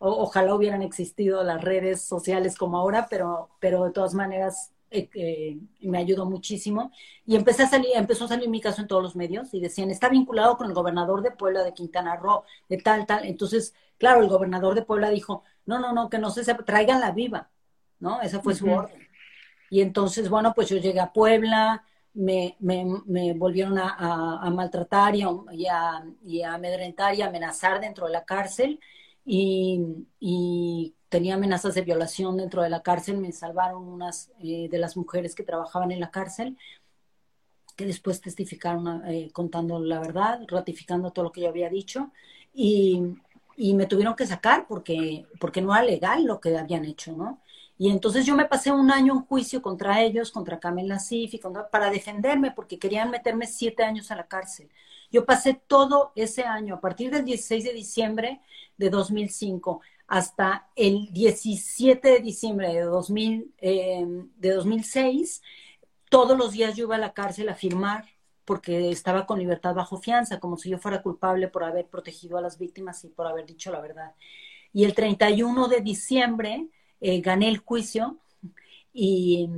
ojalá hubieran existido las redes sociales como ahora, pero, pero de todas maneras eh, eh, me ayudó muchísimo. Y empecé a salir, empezó a salir mi caso en todos los medios y decían, está vinculado con el gobernador de Puebla de Quintana Roo, de tal, tal. Entonces, claro, el gobernador de Puebla dijo, no, no, no, que no se traigan la viva, ¿no? Esa fue su orden. Y entonces, bueno, pues yo llegué a Puebla, me, me, me volvieron a, a, maltratar y a, y a amedrentar y a amenazar dentro de la cárcel y, tenía amenazas de violación dentro de la cárcel. Me salvaron unas eh, de las mujeres que trabajaban en la cárcel, que después testificaron eh, contando la verdad, ratificando todo lo que yo había dicho. Y, y, me tuvieron que sacar porque, porque no era legal lo que habían hecho, ¿no? Y entonces yo me pasé un año en juicio contra ellos, contra Kamel Nassif, y para defenderme, porque querían meterme siete años a la cárcel. Yo pasé todo ese año, a partir del 16 de diciembre de 2005 hasta el 17 de diciembre de, 2000, eh, de 2006, todos los días yo iba a la cárcel a firmar porque estaba con libertad bajo fianza, como si yo fuera culpable por haber protegido a las víctimas y por haber dicho la verdad. Y el 31 de diciembre eh, gané el juicio y,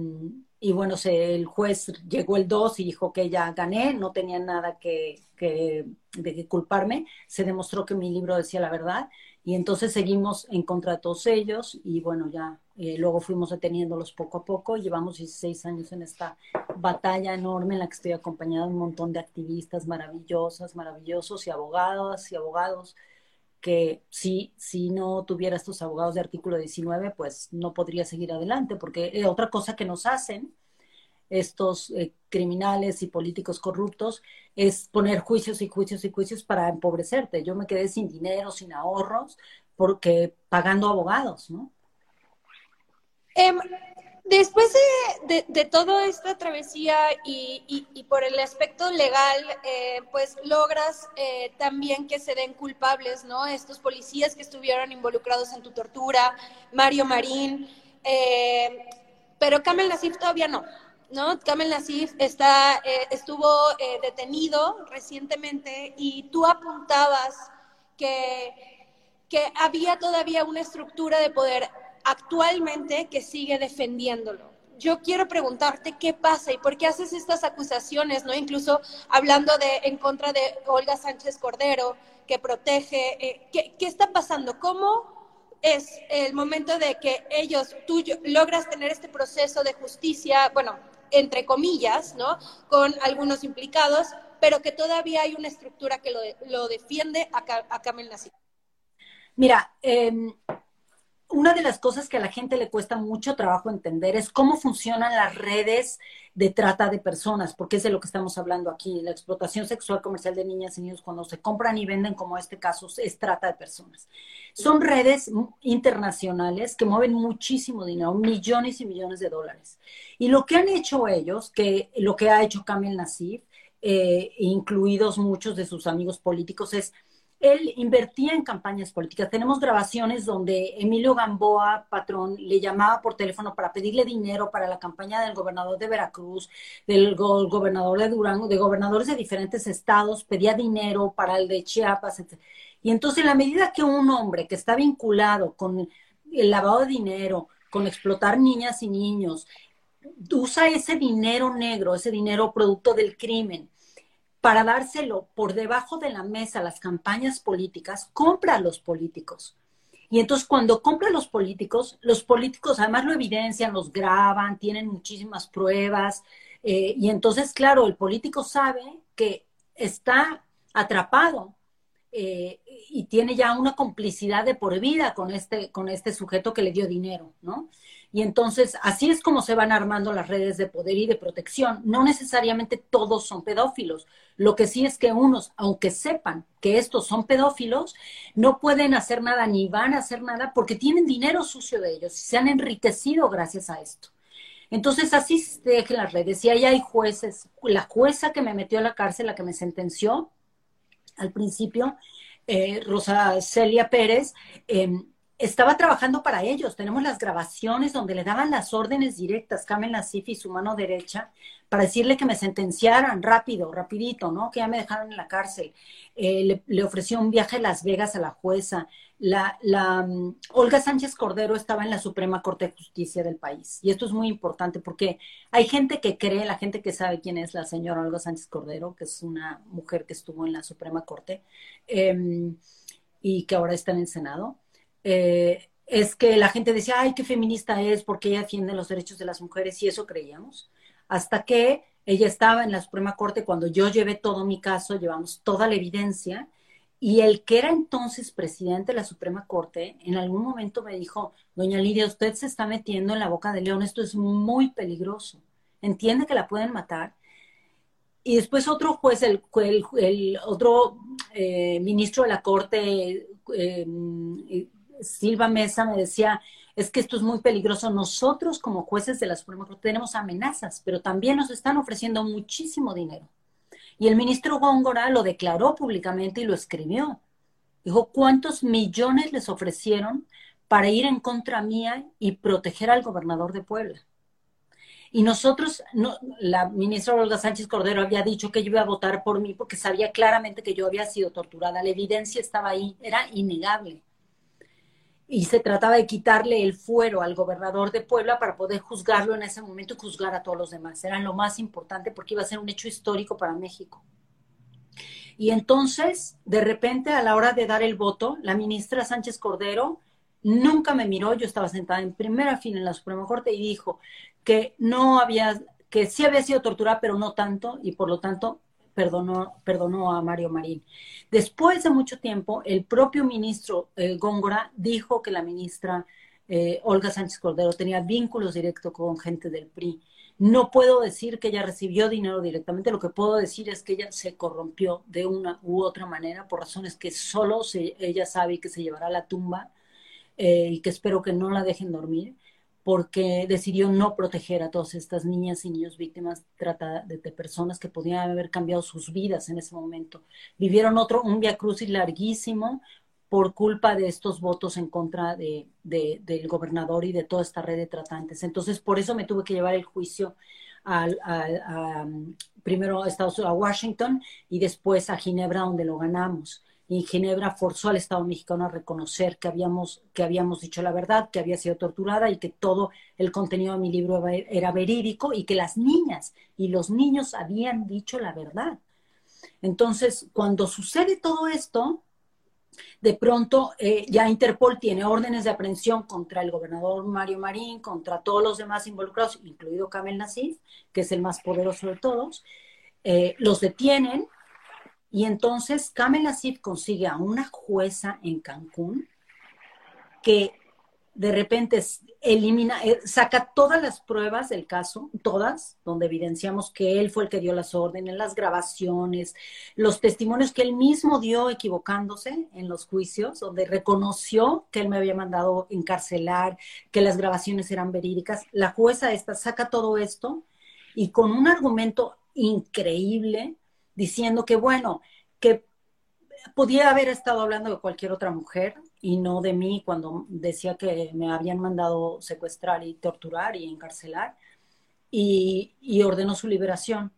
bueno, se, el juez llegó el 2 y dijo que ya gané, no tenía nada que, que, de que culparme. Se demostró que mi libro decía la verdad y entonces seguimos en contra de todos ellos y bueno, ya eh, luego fuimos deteniéndolos poco a poco. Llevamos 16 años en esta batalla enorme en la que estoy acompañada de un montón de activistas maravillosas, maravillosos y abogadas y abogados que si, si no tuviera estos abogados de artículo 19, pues no podría seguir adelante, porque otra cosa que nos hacen estos eh, criminales y políticos corruptos es poner juicios y juicios y juicios para empobrecerte. Yo me quedé sin dinero, sin ahorros, porque pagando abogados, ¿no? Em, después de, toda esta travesía y, por el aspecto legal, eh, pues logras eh, también que se den culpables, ¿no? Estos policías que estuvieron involucrados en tu tortura, Mario Marín, pero Kamel Nasif todavía no. ¿no? Kamel Nasif está, eh, estuvo eh, detenido recientemente y tú apuntabas que había todavía una estructura de poder actualmente que sigue defendiéndolo. Yo quiero preguntarte qué pasa y por qué haces estas acusaciones, ¿no? Incluso hablando de en contra de Olga Sánchez Cordero, que protege, eh, ¿qué, ¿qué está pasando? ¿Cómo es el momento de que ellos, tú logras tener este proceso de justicia, bueno, entre comillas, ¿no? Con algunos implicados, pero que todavía hay una estructura que lo, defiende a, a Nasif. Mira, eh, una de las cosas que a la gente le cuesta mucho trabajo entender es cómo funcionan las redes de trata de personas, porque es de lo que estamos hablando aquí. La explotación sexual comercial de niñas y niños cuando se compran y venden, como este caso, es trata de personas. Son redes internacionales que mueven muchísimo dinero, millones y millones de dólares. Y lo que han hecho ellos, que lo que ha hecho Kamel Nasif, eh, incluidos muchos de sus amigos políticos, es él invertía en campañas políticas. Tenemos grabaciones donde Emilio Gamboa, patrón, le llamaba por teléfono para pedirle dinero para la campaña del gobernador de Veracruz, del gobernador de Durango, de gobernadores de diferentes estados, pedía dinero para el de Chiapas, etc. Y entonces, en la medida que un hombre que está vinculado con el lavado de dinero, con explotar niñas y niños, usa ese dinero negro, ese dinero producto del crimen, para dárselo por debajo de la mesa las campañas políticas, compra a los políticos. Y entonces cuando compra a los políticos, los políticos además lo evidencian, los graban, tienen muchísimas pruebas. Eh, y entonces, claro, el político sabe que está atrapado eh, y tiene ya una complicidad de por vida con este, con este sujeto que le dio dinero, ¿no? Y entonces, así es como se van armando las redes de poder y de protección. No necesariamente todos son pedófilos. Lo que sí es que unos, aunque sepan que estos son pedófilos, no pueden hacer nada ni van a hacer nada porque tienen dinero sucio de ellos y se han enriquecido gracias a esto. Entonces, así se dejen las redes. Y ahí hay jueces. La jueza que me metió a la cárcel, la que me sentenció al principio, eh, Rosa Celia Pérez, eh, estaba trabajando para ellos. Tenemos las grabaciones donde le daban las órdenes directas, Kamel Nasif y su mano derecha, para decirle que me sentenciaran rápido, rapidito, ¿no? Que ya me dejaron en la cárcel. Eh, le, ofreció un viaje a Las Vegas a la jueza. La, la mm, Olga Sánchez Cordero estaba en la Suprema Corte de Justicia del país. Y esto es muy importante porque hay gente que cree, la gente que sabe quién es la señora Olga Sánchez Cordero, que es una mujer que estuvo en la Suprema Corte em, y que ahora está en el Senado eh, es que la gente decía, ay, qué feminista es, porque ella defiende los derechos de las mujeres, y eso creíamos. Hasta que ella estaba en la Suprema Corte cuando yo llevé todo mi caso, llevamos toda la evidencia, y el que era entonces presidente de la Suprema Corte, en algún momento me dijo, doña Lidia, usted se está metiendo en la boca de león, esto es muy peligroso. Entiende que la pueden matar. Y después otro juez, el, otro eh, ministro de la Corte, eh, Silva Mesa me decía, es que esto es muy peligroso. Nosotros como jueces de la Suprema Corte tenemos amenazas, pero también nos están ofreciendo muchísimo dinero. Y el ministro Góngora lo declaró públicamente y lo escribió. Dijo, ¿cuántos millones les ofrecieron para ir en contra mía y proteger al gobernador de Puebla? Y nosotros, no, la ministra Olga Sánchez Cordero había dicho que yo iba a votar por mí porque sabía claramente que yo había sido torturada. La evidencia estaba ahí, era innegable. Y se trataba de quitarle el fuero al gobernador de Puebla para poder juzgarlo en ese momento y juzgar a todos los demás. Era lo más importante porque iba a ser un hecho histórico para México. Y entonces, de repente, a la hora de dar el voto, la ministra Sánchez Cordero nunca me miró, yo estaba sentada en primera fila en la Suprema Corte y dijo que no había, que sí había sido torturada, pero no tanto, y por lo tanto perdonó, perdonó a Mario Marín. Después de mucho tiempo, el propio ministro eh, Góngora dijo que la ministra eh, Olga Sánchez Cordero tenía vínculos directos con gente del PRI. No puedo decir que ella recibió dinero directamente, lo que puedo decir es que ella se corrompió de una u otra manera por razones que solo ella sabe que se llevará a la tumba eh, y que espero que no la dejen dormir porque decidió no proteger a todas estas niñas y niños víctimas trata de, personas que podían haber cambiado sus vidas en ese momento. Vivieron otro, un via crucis larguísimo por culpa de estos votos en contra de, del gobernador y de toda esta red de tratantes. Entonces, por eso me tuve que llevar el juicio primero a, Estados, a Washington y después a Ginebra, donde lo ganamos y Ginebra forzó al Estado mexicano a reconocer que habíamos, que habíamos dicho la verdad, que había sido torturada y que todo el contenido de mi libro era verídico y que las niñas y los niños habían dicho la verdad. Entonces, cuando sucede todo esto, de pronto eh, ya Interpol tiene órdenes de aprehensión contra el gobernador Mario Marín, contra todos los demás involucrados, incluido Kamel Nasif, que es el más poderoso de todos. Eh, los detienen y entonces Kamel Asif consigue a una jueza en Cancún que de repente elimina, eh, saca todas las pruebas del caso, todas, donde evidenciamos que él fue el que dio las órdenes, las grabaciones, los testimonios que él mismo dio equivocándose en los juicios, donde reconoció que él me había mandado encarcelar, que las grabaciones eran verídicas. La jueza esta saca todo esto y con un argumento increíble diciendo que, bueno, que podía haber estado hablando de cualquier otra mujer y no de mí cuando decía que me habían mandado secuestrar y torturar y encarcelar y, ordenó su liberación.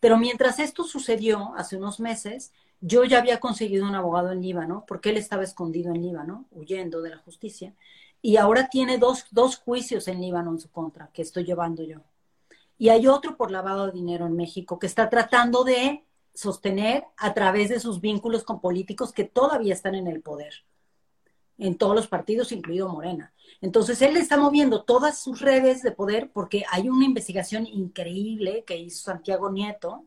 Pero mientras esto sucedió hace unos meses, yo ya había conseguido un abogado en Líbano, porque él estaba escondido en Líbano, huyendo de la justicia, y ahora tiene dos, dos juicios en Líbano en su contra, que estoy llevando yo. Y hay otro por lavado de dinero en México que está tratando de sostener a través de sus vínculos con políticos que todavía están en el poder, en todos los partidos, incluido Morena. Entonces, él está moviendo todas sus redes de poder porque hay una investigación increíble que hizo Santiago Nieto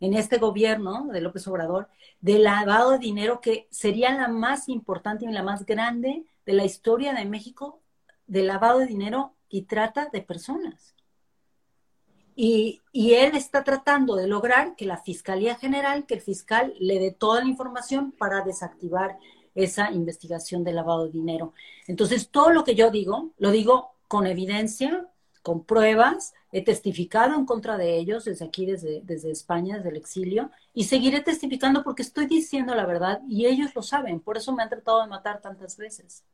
en este gobierno de López Obrador de lavado de dinero que sería la más importante y la más grande de la historia de México de lavado de dinero y trata de personas. Y, él está tratando de lograr que la Fiscalía General, que el fiscal le dé toda la información para desactivar esa investigación de lavado de dinero. Entonces, todo lo que yo digo, lo digo con evidencia, con pruebas, he testificado en contra de ellos desde aquí, desde, España, desde el exilio, y seguiré testificando porque estoy diciendo la verdad y ellos lo saben, por eso me han tratado de matar tantas veces.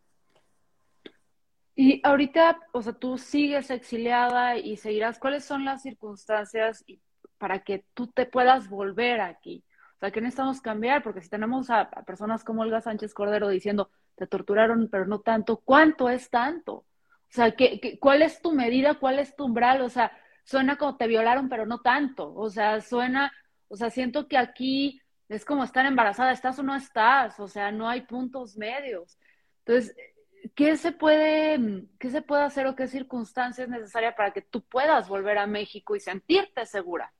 Y ahorita, o sea, tú sigues exiliada y seguirás. ¿Cuáles son las circunstancias para que tú te puedas volver aquí? O sea, ¿qué necesitamos cambiar? Porque si tenemos a, personas como Olga Sánchez Cordero diciendo, te torturaron, pero no tanto, ¿cuánto es tanto? O sea, ¿qué, cuál es tu medida? ¿Cuál es tu umbral? O sea, suena como te violaron, pero no tanto. O sea, suena, o sea, siento que aquí es como estar embarazada, estás o no estás, o sea, no hay puntos medios. Entonces, ¿qué se puede, qué se puede hacer o qué circunstancias es necesaria para que tú puedas volver a México y sentirte segura?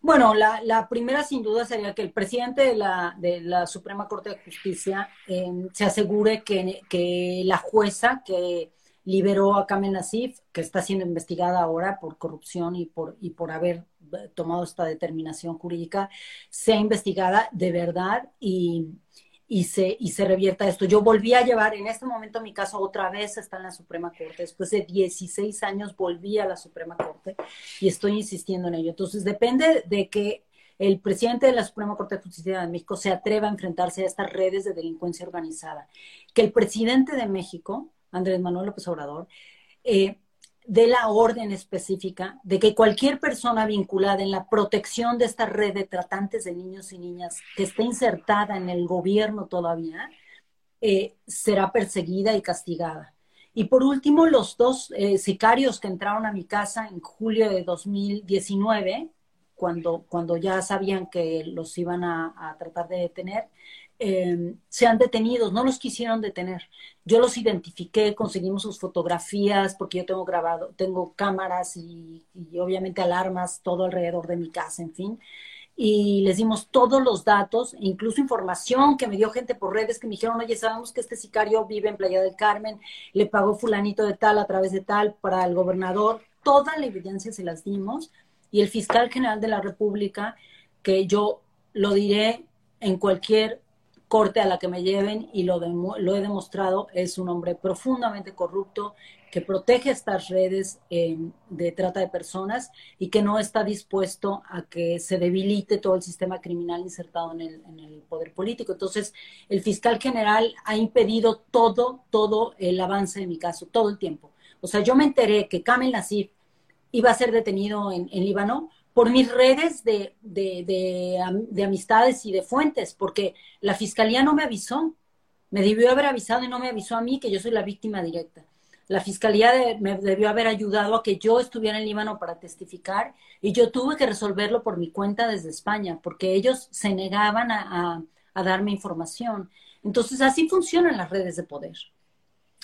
Bueno, la, primera sin duda sería que el presidente de la, de la Suprema Corte de Justicia em, se asegure que, que, la jueza que liberó a Kamen Nasif, que está siendo investigada ahora por corrupción y por, y por haber tomado esta determinación jurídica, sea investigada de verdad y, y se, y se revierta esto. Yo volví a llevar, en este momento mi caso otra vez está en la Suprema Corte, después de 16 años volví a la Suprema Corte y estoy insistiendo en ello. Entonces depende de que el presidente de la Suprema Corte de Justicia de México se atreva a enfrentarse a estas redes de delincuencia organizada, que el presidente de México, Andrés Manuel López Obrador, eh, de la orden específica de que cualquier persona vinculada en la protección de esta red de tratantes de niños y niñas que esté insertada en el gobierno todavía, eh, será perseguida y castigada. Y por último, los dos eh, sicarios que entraron a mi casa en julio de 2019, cuando, cuando ya sabían que los iban a, tratar de detener, eh, se han detenido, no los quisieron detener. Yo los identifiqué, conseguimos sus fotografías, porque yo tengo grabado, tengo cámaras y, y obviamente alarmas todo alrededor de mi casa, en fin y les dimos todos los datos, incluso información que me dio gente por redes que me dijeron, oye, sabemos que este sicario vive en Playa del Carmen, le pagó fulanito de tal a través de tal para el gobernador, toda la evidencia se las dimos y el fiscal general de la República, que yo lo diré en cualquier corte a la que me lleven y lo, lo he demostrado, es un hombre profundamente corrupto que protege estas redes eh, de trata de personas y que no está dispuesto a que se debilite todo el sistema criminal insertado en el, poder político. Entonces, el fiscal general ha impedido todo, todo el avance de mi caso, todo el tiempo. O sea, yo me enteré que Kamel Nassif iba a ser detenido en, en Líbano por mis redes de, de, de, de, amistades y de fuentes, porque la fiscalía no me avisó. Me debió haber avisado y no me avisó a mí que yo soy la víctima directa. La fiscalía me debió haber ayudado a que yo estuviera en Líbano para testificar y yo tuve que resolverlo por mi cuenta desde España, porque ellos se negaban a, a darme información. Entonces, así funcionan las redes de poder.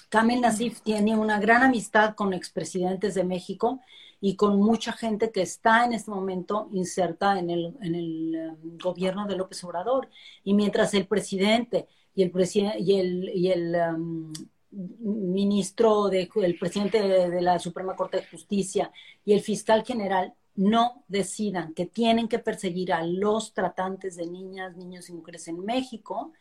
Kamel Nasif tiene una gran amistad con expresidentes de México y con mucha gente que está en este momento inserta en el, en el um, gobierno de López Obrador. Y mientras el presidente y el, y el, y el um, ministro, de, el presidente de, la Suprema Corte de Justicia y el fiscal general no decidan que tienen que perseguir a los tratantes de niñas, niños y mujeres en México,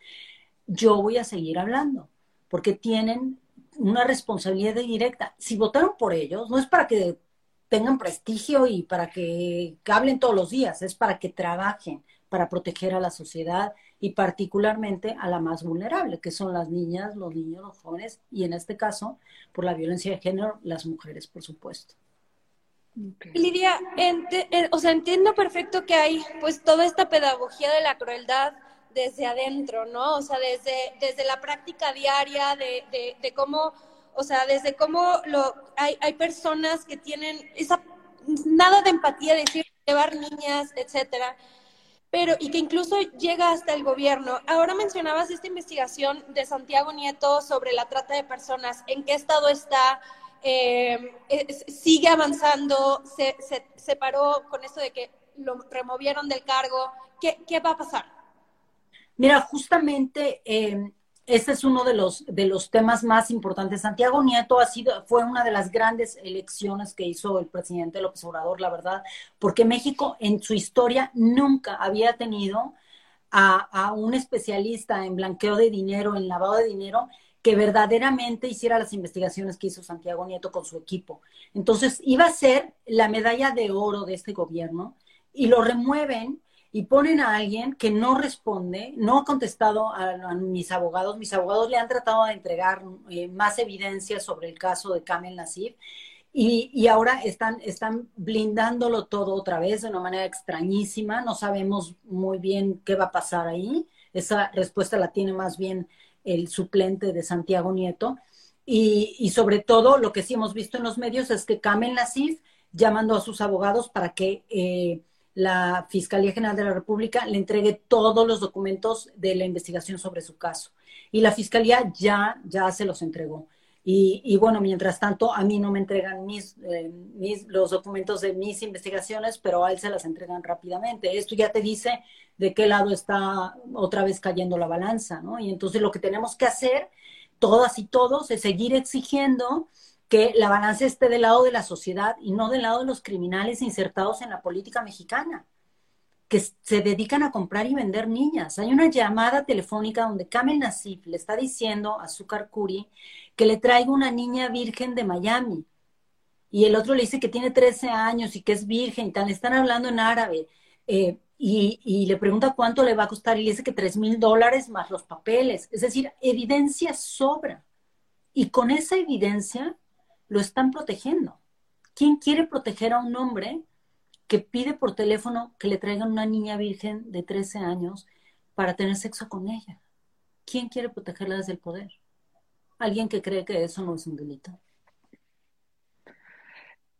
yo voy a seguir hablando, porque tienen una responsabilidad directa. Si votaron por ellos, no es para que tengan prestigio y para que hablen todos los días, es para que trabajen para proteger a la sociedad y particularmente a la más vulnerable, que son las niñas, los niños, los jóvenes y en este caso, por la violencia de género, las mujeres, por supuesto. Lidia, o sea, entiendo perfecto que hay pues toda esta pedagogía de la crueldad desde adentro, ¿no? O sea, desde, desde la práctica diaria, de, de cómo o sea, desde cómo lo, hay, hay personas que tienen esa nada de empatía, de decir, llevar niñas, etcétera, pero y que incluso llega hasta el gobierno. Ahora mencionabas esta investigación de Santiago Nieto sobre la trata de personas, ¿en qué estado está? Eh, sigue avanzando, se, se, se, paró con esto de que lo removieron del cargo. ¿Qué, qué va a pasar? Mira, justamente eh, este es uno de los, de los temas más importantes. Santiago Nieto ha sido, fue una de las grandes elecciones que hizo el presidente López Obrador, la verdad, porque México en su historia nunca había tenido a, a un especialista en blanqueo de dinero, en lavado de dinero, que verdaderamente hiciera las investigaciones que hizo Santiago Nieto con su equipo. Entonces, iba a ser la medalla de oro de este gobierno y lo remueven y ponen a alguien que no responde, no ha contestado a, mis abogados. Mis abogados le han tratado de entregar eh, más evidencia sobre el caso de Kamel Nassif y, ahora están, están blindándolo todo otra vez de una manera extrañísima. No sabemos muy bien qué va a pasar ahí. Esa respuesta la tiene más bien el suplente de Santiago Nieto. Y, sobre todo, lo que sí hemos visto en los medios es que Kamel Nassif llamando a sus abogados para que... Eh, la Fiscalía General de la República le entregue todos los documentos de la investigación sobre su caso. Y la Fiscalía ya, ya se los entregó. Y, y bueno, mientras tanto, a mí no me entregan mis, eh, mis, los documentos de mis investigaciones, pero a él se las entregan rápidamente. Esto ya te dice de qué lado está otra vez cayendo la balanza, ¿no? Y entonces lo que tenemos que hacer, todas y todos, es seguir exigiendo que la balanza esté del lado de la sociedad y no del lado de los criminales insertados en la política mexicana, que se dedican a comprar y vender niñas. Hay una llamada telefónica donde Kamel Nasif le está diciendo a Zúcar Curi que le traiga una niña virgen de Miami. Y el otro le dice que tiene 13 años y que es virgen y tal. Están hablando en árabe. Eh, y, y, le pregunta cuánto le va a costar y le dice que 3 mil dólares más los papeles. Es decir, evidencia sobra. Y con esa evidencia lo están protegiendo. ¿Quién quiere proteger a un hombre que pide por teléfono que le traigan una niña virgen de 13 años para tener sexo con ella? ¿quién quiere protegerla desde el poder? Alguien que cree que eso no es un delito.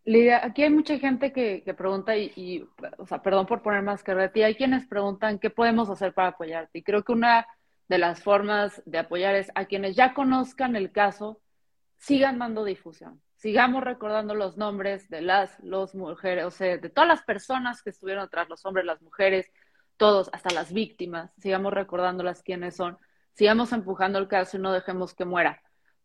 Lidia, aquí hay mucha gente que, pregunta, y, o sea, perdón por poner más que de ti, hay quienes preguntan qué podemos hacer para apoyarte. Y creo que una de las formas de apoyar es a quienes ya conozcan el caso, sigan dando difusión. Sigamos recordando los nombres de las los mujeres, o sea, de todas las personas que estuvieron atrás, los hombres, las mujeres, todos, hasta las víctimas. Sigamos recordándolas quiénes son. Sigamos empujando el caso y no dejemos que muera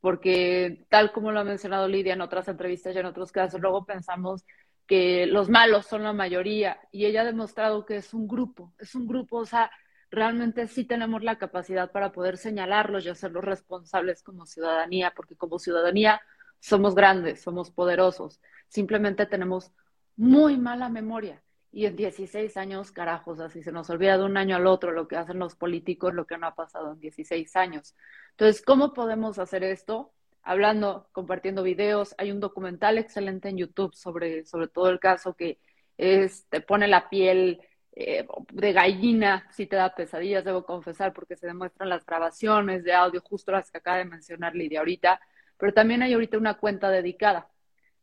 porque tal como lo ha mencionado Lidia en otras entrevistas y en otros casos, luego pensamos que los malos son la mayoría y ella ha demostrado que es un grupo, es un grupo, o sea, realmente sí tenemos la capacidad para poder señalarlos y hacerlos responsables como ciudadanía, porque como ciudadanía somos grandes, somos poderosos, simplemente tenemos muy mala memoria. Y en 16 años, carajos, así se nos olvida de un año al otro lo que hacen los políticos, lo que no ha pasado en 16 años. Entonces, ¿cómo podemos hacer esto? Hablando, compartiendo videos. Hay un documental excelente en YouTube sobre, sobre todo el caso que es, pone la piel eh, de gallina, si te da pesadillas, debo confesar, porque se demuestran las grabaciones de audio, justo las que acaba de mencionar Lidia ahorita. Pero también hay ahorita una cuenta dedicada.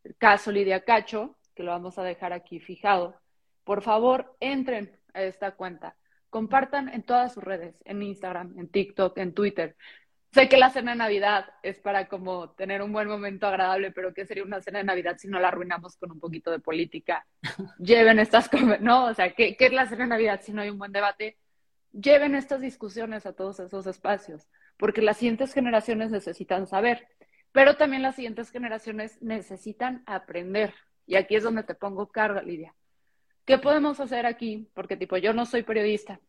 El caso Lidia Cacho, que lo vamos a dejar aquí fijado. Por favor, entren a esta cuenta. Compartan en todas sus redes, en Instagram, en TikTok, en Twitter. Sé que la cena de Navidad es para como tener un buen momento agradable, pero ¿qué sería una cena de Navidad si no la arruinamos con un poquito de política? Lleven estas, ¿no? O sea, ¿qué, ¿qué, es la cena de Navidad si no hay un buen debate? Lleven estas discusiones a todos esos espacios, porque las siguientes generaciones necesitan saber, pero también las siguientes generaciones necesitan aprender. Y aquí es donde te pongo carga, Lidia. ¿Qué podemos hacer aquí? Porque tipo, yo no soy periodista,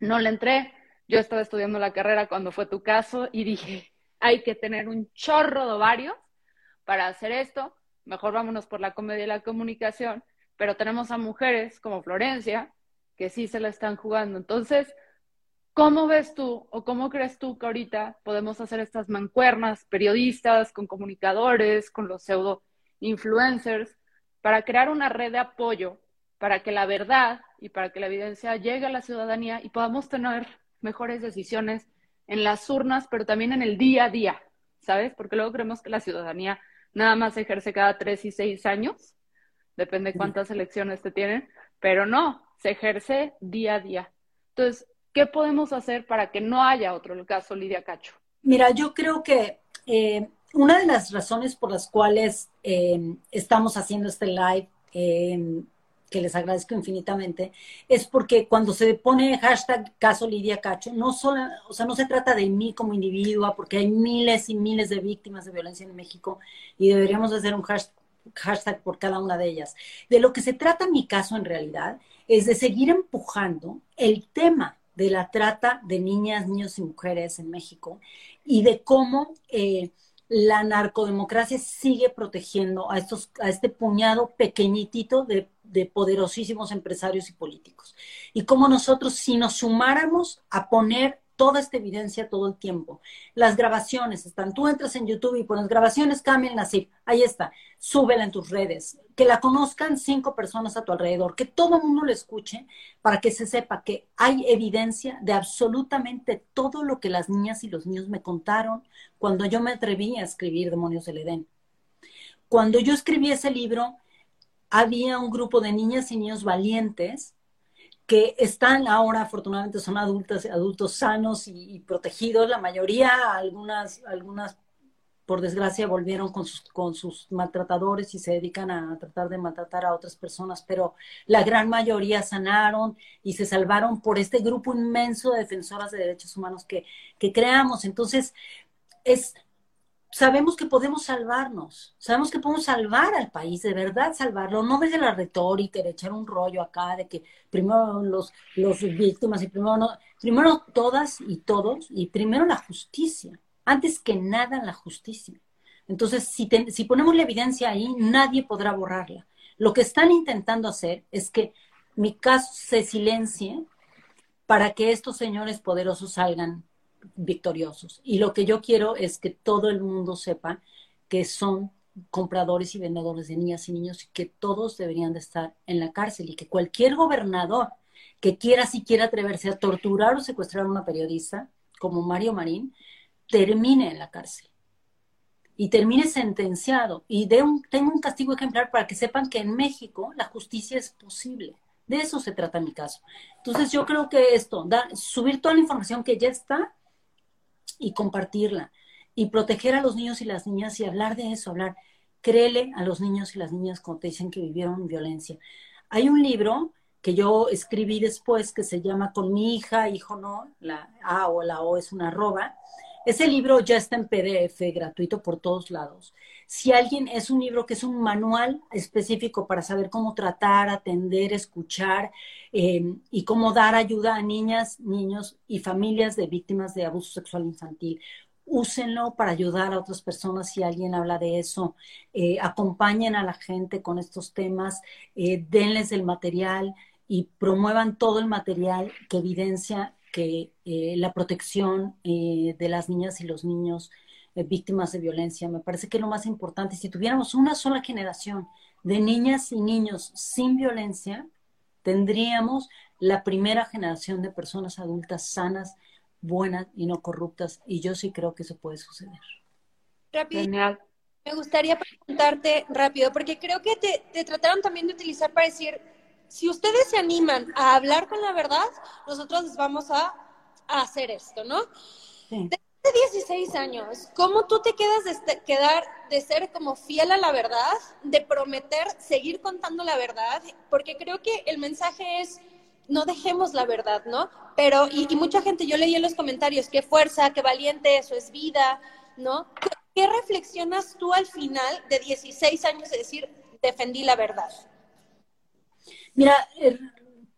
no le entré, yo estaba estudiando la carrera cuando fue tu caso y dije, hay que tener un chorro de ovarios para hacer esto, mejor vámonos por la comedia y la comunicación, pero tenemos a mujeres como Florencia que sí se la están jugando. Entonces, ¿cómo ves tú o cómo crees tú que ahorita podemos hacer estas mancuernas periodistas con comunicadores, con los pseudo influencers, para crear una red de apoyo para que la verdad y para que la evidencia llegue a la ciudadanía y podamos tener mejores decisiones en las urnas, pero también en el día a día, ¿sabes? Porque luego creemos que la ciudadanía nada más se ejerce cada tres y seis años, depende cuántas elecciones te tienen, pero no, se ejerce día a día. Entonces, ¿qué podemos hacer para que no haya otro caso Lidia Cacho? Mira, yo creo que eh, una de las razones por las cuales eh, estamos haciendo este live eh, que les agradezco infinitamente, es porque cuando se pone hashtag caso Lidia Cacho, no solo, o sea, no se trata de mí como individua, porque hay miles y miles de víctimas de violencia en México y deberíamos hacer un hashtag, por cada una de ellas. De lo que se trata mi caso en realidad es de seguir empujando el tema de la trata de niñas, niños y mujeres en México y de cómo eh, la narcodemocracia sigue protegiendo a, estos, a este puñado pequeñitito de, de, poderosísimos empresarios y políticos. Y como nosotros, si nos sumáramos a poner toda esta evidencia todo el tiempo. Las grabaciones están, tú entras en YouTube y pones grabaciones Kamel Nasif, ahí está, súbela en tus redes, que la conozcan cinco personas a tu alrededor, que todo el mundo lo escuche para que se sepa que hay evidencia de absolutamente todo lo que las niñas y los niños me contaron cuando yo me atreví a escribir Demonios del Edén. Cuando yo escribí ese libro, había un grupo de niñas y niños valientes que están ahora, afortunadamente, son adultos, adultos sanos y, protegidos. La mayoría, algunas, algunas, por desgracia, volvieron con sus, con sus maltratadores y se dedican a tratar de maltratar a otras personas, pero la gran mayoría sanaron y se salvaron por este grupo inmenso de defensoras de derechos humanos que, que creamos. Entonces, es sabemos que podemos salvarnos, sabemos que podemos salvar al país, de verdad salvarlo, no desde la retórica, de echar un rollo acá, de que primero los, los víctimas y primero no, primero todas y todos, y primero la justicia, antes que nada la justicia. Entonces, si, si ponemos la evidencia ahí, nadie podrá borrarla. Lo que están intentando hacer es que mi caso se silencie para que estos señores poderosos salgan victoriosos. Y lo que yo quiero es que todo el mundo sepa que son compradores y vendedores de niñas y niños y que todos deberían de estar en la cárcel y que cualquier gobernador que quiera siquiera atreverse a torturar o secuestrar a una periodista como Mario Marín, termine en la cárcel y termine sentenciado y de un, tenga un castigo ejemplar para que sepan que en México la justicia es posible. De eso se trata mi caso. Entonces yo creo que esto, subir toda la información que ya está y compartirla y proteger a los niños y las niñas y hablar de eso, hablar, créele a los niños y las niñas cuando te dicen que vivieron violencia. Hay un libro que yo escribí después que se llama Con mi hija, hijo no, la A o la O es una arroba. Ese libro ya está en PDF, gratuito por todos lados. Si alguien es un libro que es un manual específico para saber cómo tratar, atender, escuchar eh, y cómo dar ayuda a niñas, niños y familias de víctimas de abuso sexual infantil úsenlo para ayudar a otras personas si alguien habla de eso. Eh, acompañen a la gente con estos temas, eh, denles el material y promuevan todo el material que evidencia que eh, la protección de las niñas y los niños víctimas de violencia me parece que es lo más importante. Si tuviéramos una sola generación de niñas y niños sin violencia, tendríamos la primera generación de personas adultas sanas buenas y no corruptas, y yo sí creo que eso puede suceder. Genial. Me gustaría preguntarte rápido, porque creo que te, trataron también de utilizar para decir, si ustedes se animan a hablar con la verdad, nosotros les vamos a, hacer esto, ¿no? Sí. Desde 16 años, ¿cómo tú te quedas de este, quedar, de ser como fiel a la verdad, de prometer seguir contando la verdad? Porque creo que el mensaje es, no dejemos la verdad, ¿no? Pero, y, mucha gente, yo leí en los comentarios, qué fuerza, qué valiente, eso es vida, ¿no? ¿Qué, reflexionas tú al final de 16 años de decir, defendí la verdad? Mira, eh,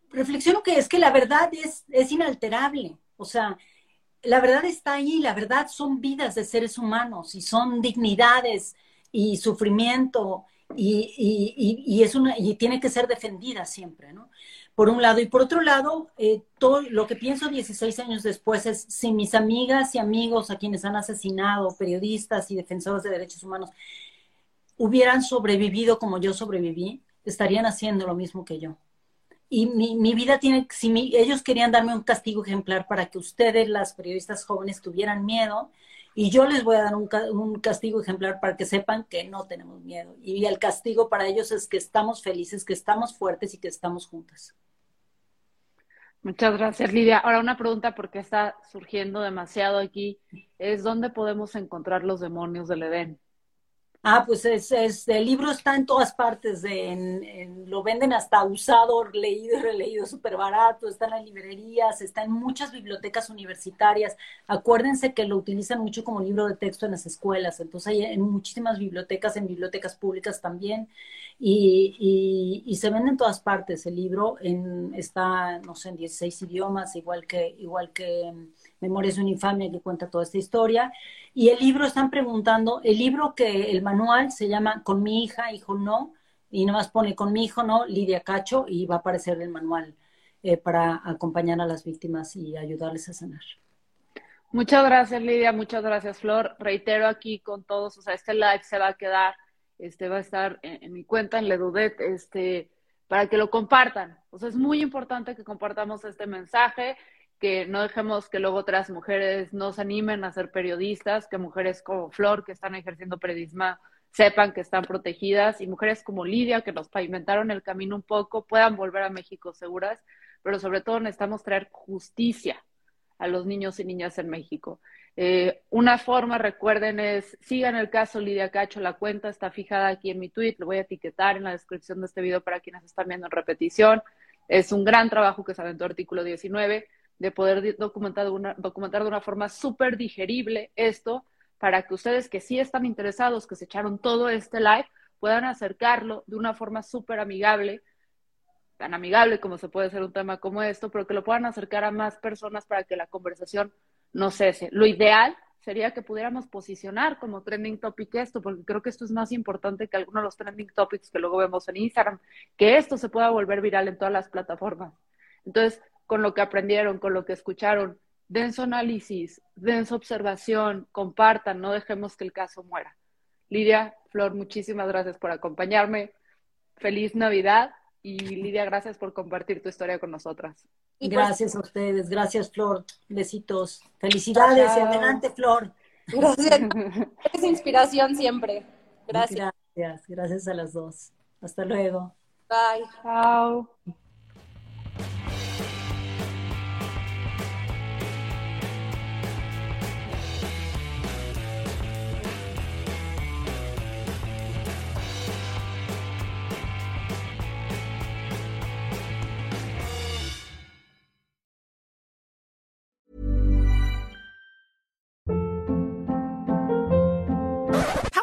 reflexiono que es que la verdad es, inalterable, o sea, la verdad está ahí, la verdad son vidas de seres humanos y son dignidades y sufrimiento y, es una, y tiene que ser defendida siempre, ¿no? por un lado. Y por otro lado, eh, todo lo que pienso 16 años después es si mis amigas y amigos a quienes han asesinado, periodistas y defensores de derechos humanos, hubieran sobrevivido como yo sobreviví, estarían haciendo lo mismo que yo. Y mi, mi vida tiene, si ellos querían darme un castigo ejemplar para que ustedes, las periodistas jóvenes, tuvieran miedo, y yo les voy a dar un, un, castigo ejemplar para que sepan que no tenemos miedo. Y el castigo para ellos es que estamos felices, que estamos fuertes y que estamos juntas. Muchas gracias, Lidia. Ahora una pregunta porque está surgiendo demasiado aquí, es ¿dónde podemos encontrar los demonios del Edén? Ah, pues es, el libro está en todas partes, en, lo venden hasta usado, leído y releído, súper barato, está en las librerías, está en muchas bibliotecas universitarias. Acuérdense que lo utilizan mucho como libro de texto en las escuelas, entonces hay en muchísimas bibliotecas, en bibliotecas públicas también, y, y, se vende en todas partes. El libro en, está, no sé, en 16 idiomas, igual que, igual que Memorias de una infamia que cuenta toda esta historia. Y el libro están preguntando, el libro que el manual se llama Con mi hija, hijo no, y nada más pone con mi hijo no, Lidia Cacho, y va a aparecer el manual eh, para acompañar a las víctimas y ayudarles a sanar. Muchas gracias, Lidia, muchas gracias, Flor. Reitero aquí con todos, o sea, este live se va a quedar, este va a estar en, mi cuenta en Ledudet, este, para que lo compartan. O sea, es muy importante que compartamos este mensaje que no dejemos que luego otras mujeres nos animen a ser periodistas, que mujeres como Flor, que están ejerciendo periodismo, sepan que están protegidas y mujeres como Lidia, que nos pavimentaron el camino un poco, puedan volver a México seguras, pero sobre todo necesitamos traer justicia a los niños y niñas en México. Eh, una forma, recuerden, es sigan el caso Lidia Cacho, la cuenta está fijada aquí en mi tweet, lo voy a etiquetar en la descripción de este video para quienes están viendo en repetición. Es un gran trabajo que se aventó artículo 19 de poder documentar de una, documentar de una forma súper digerible esto para que ustedes que sí están interesados, que se echaron todo este live, puedan acercarlo de una forma súper amigable, tan amigable como se puede hacer un tema como esto, pero que lo puedan acercar a más personas para que la conversación no cese. Lo ideal sería que pudiéramos posicionar como trending topic esto, porque creo que esto es más importante que algunos de los trending topics que luego vemos en Instagram, que esto se pueda volver viral en todas las plataformas. Entonces, con lo que aprendieron, con lo que escucharon. Den su análisis, den su observación, compartan, no dejemos que el caso muera. Lidia, Flor, muchísimas gracias por acompañarme. Feliz Navidad Y Lidia, gracias por compartir tu historia con nosotras. Y pues gracias a ustedes, gracias Flor, besitos, felicidades y adelante Flor. Gracias, es inspiración siempre. Gracias. Gracias, gracias a las dos. Hasta luego. Bye. Chao.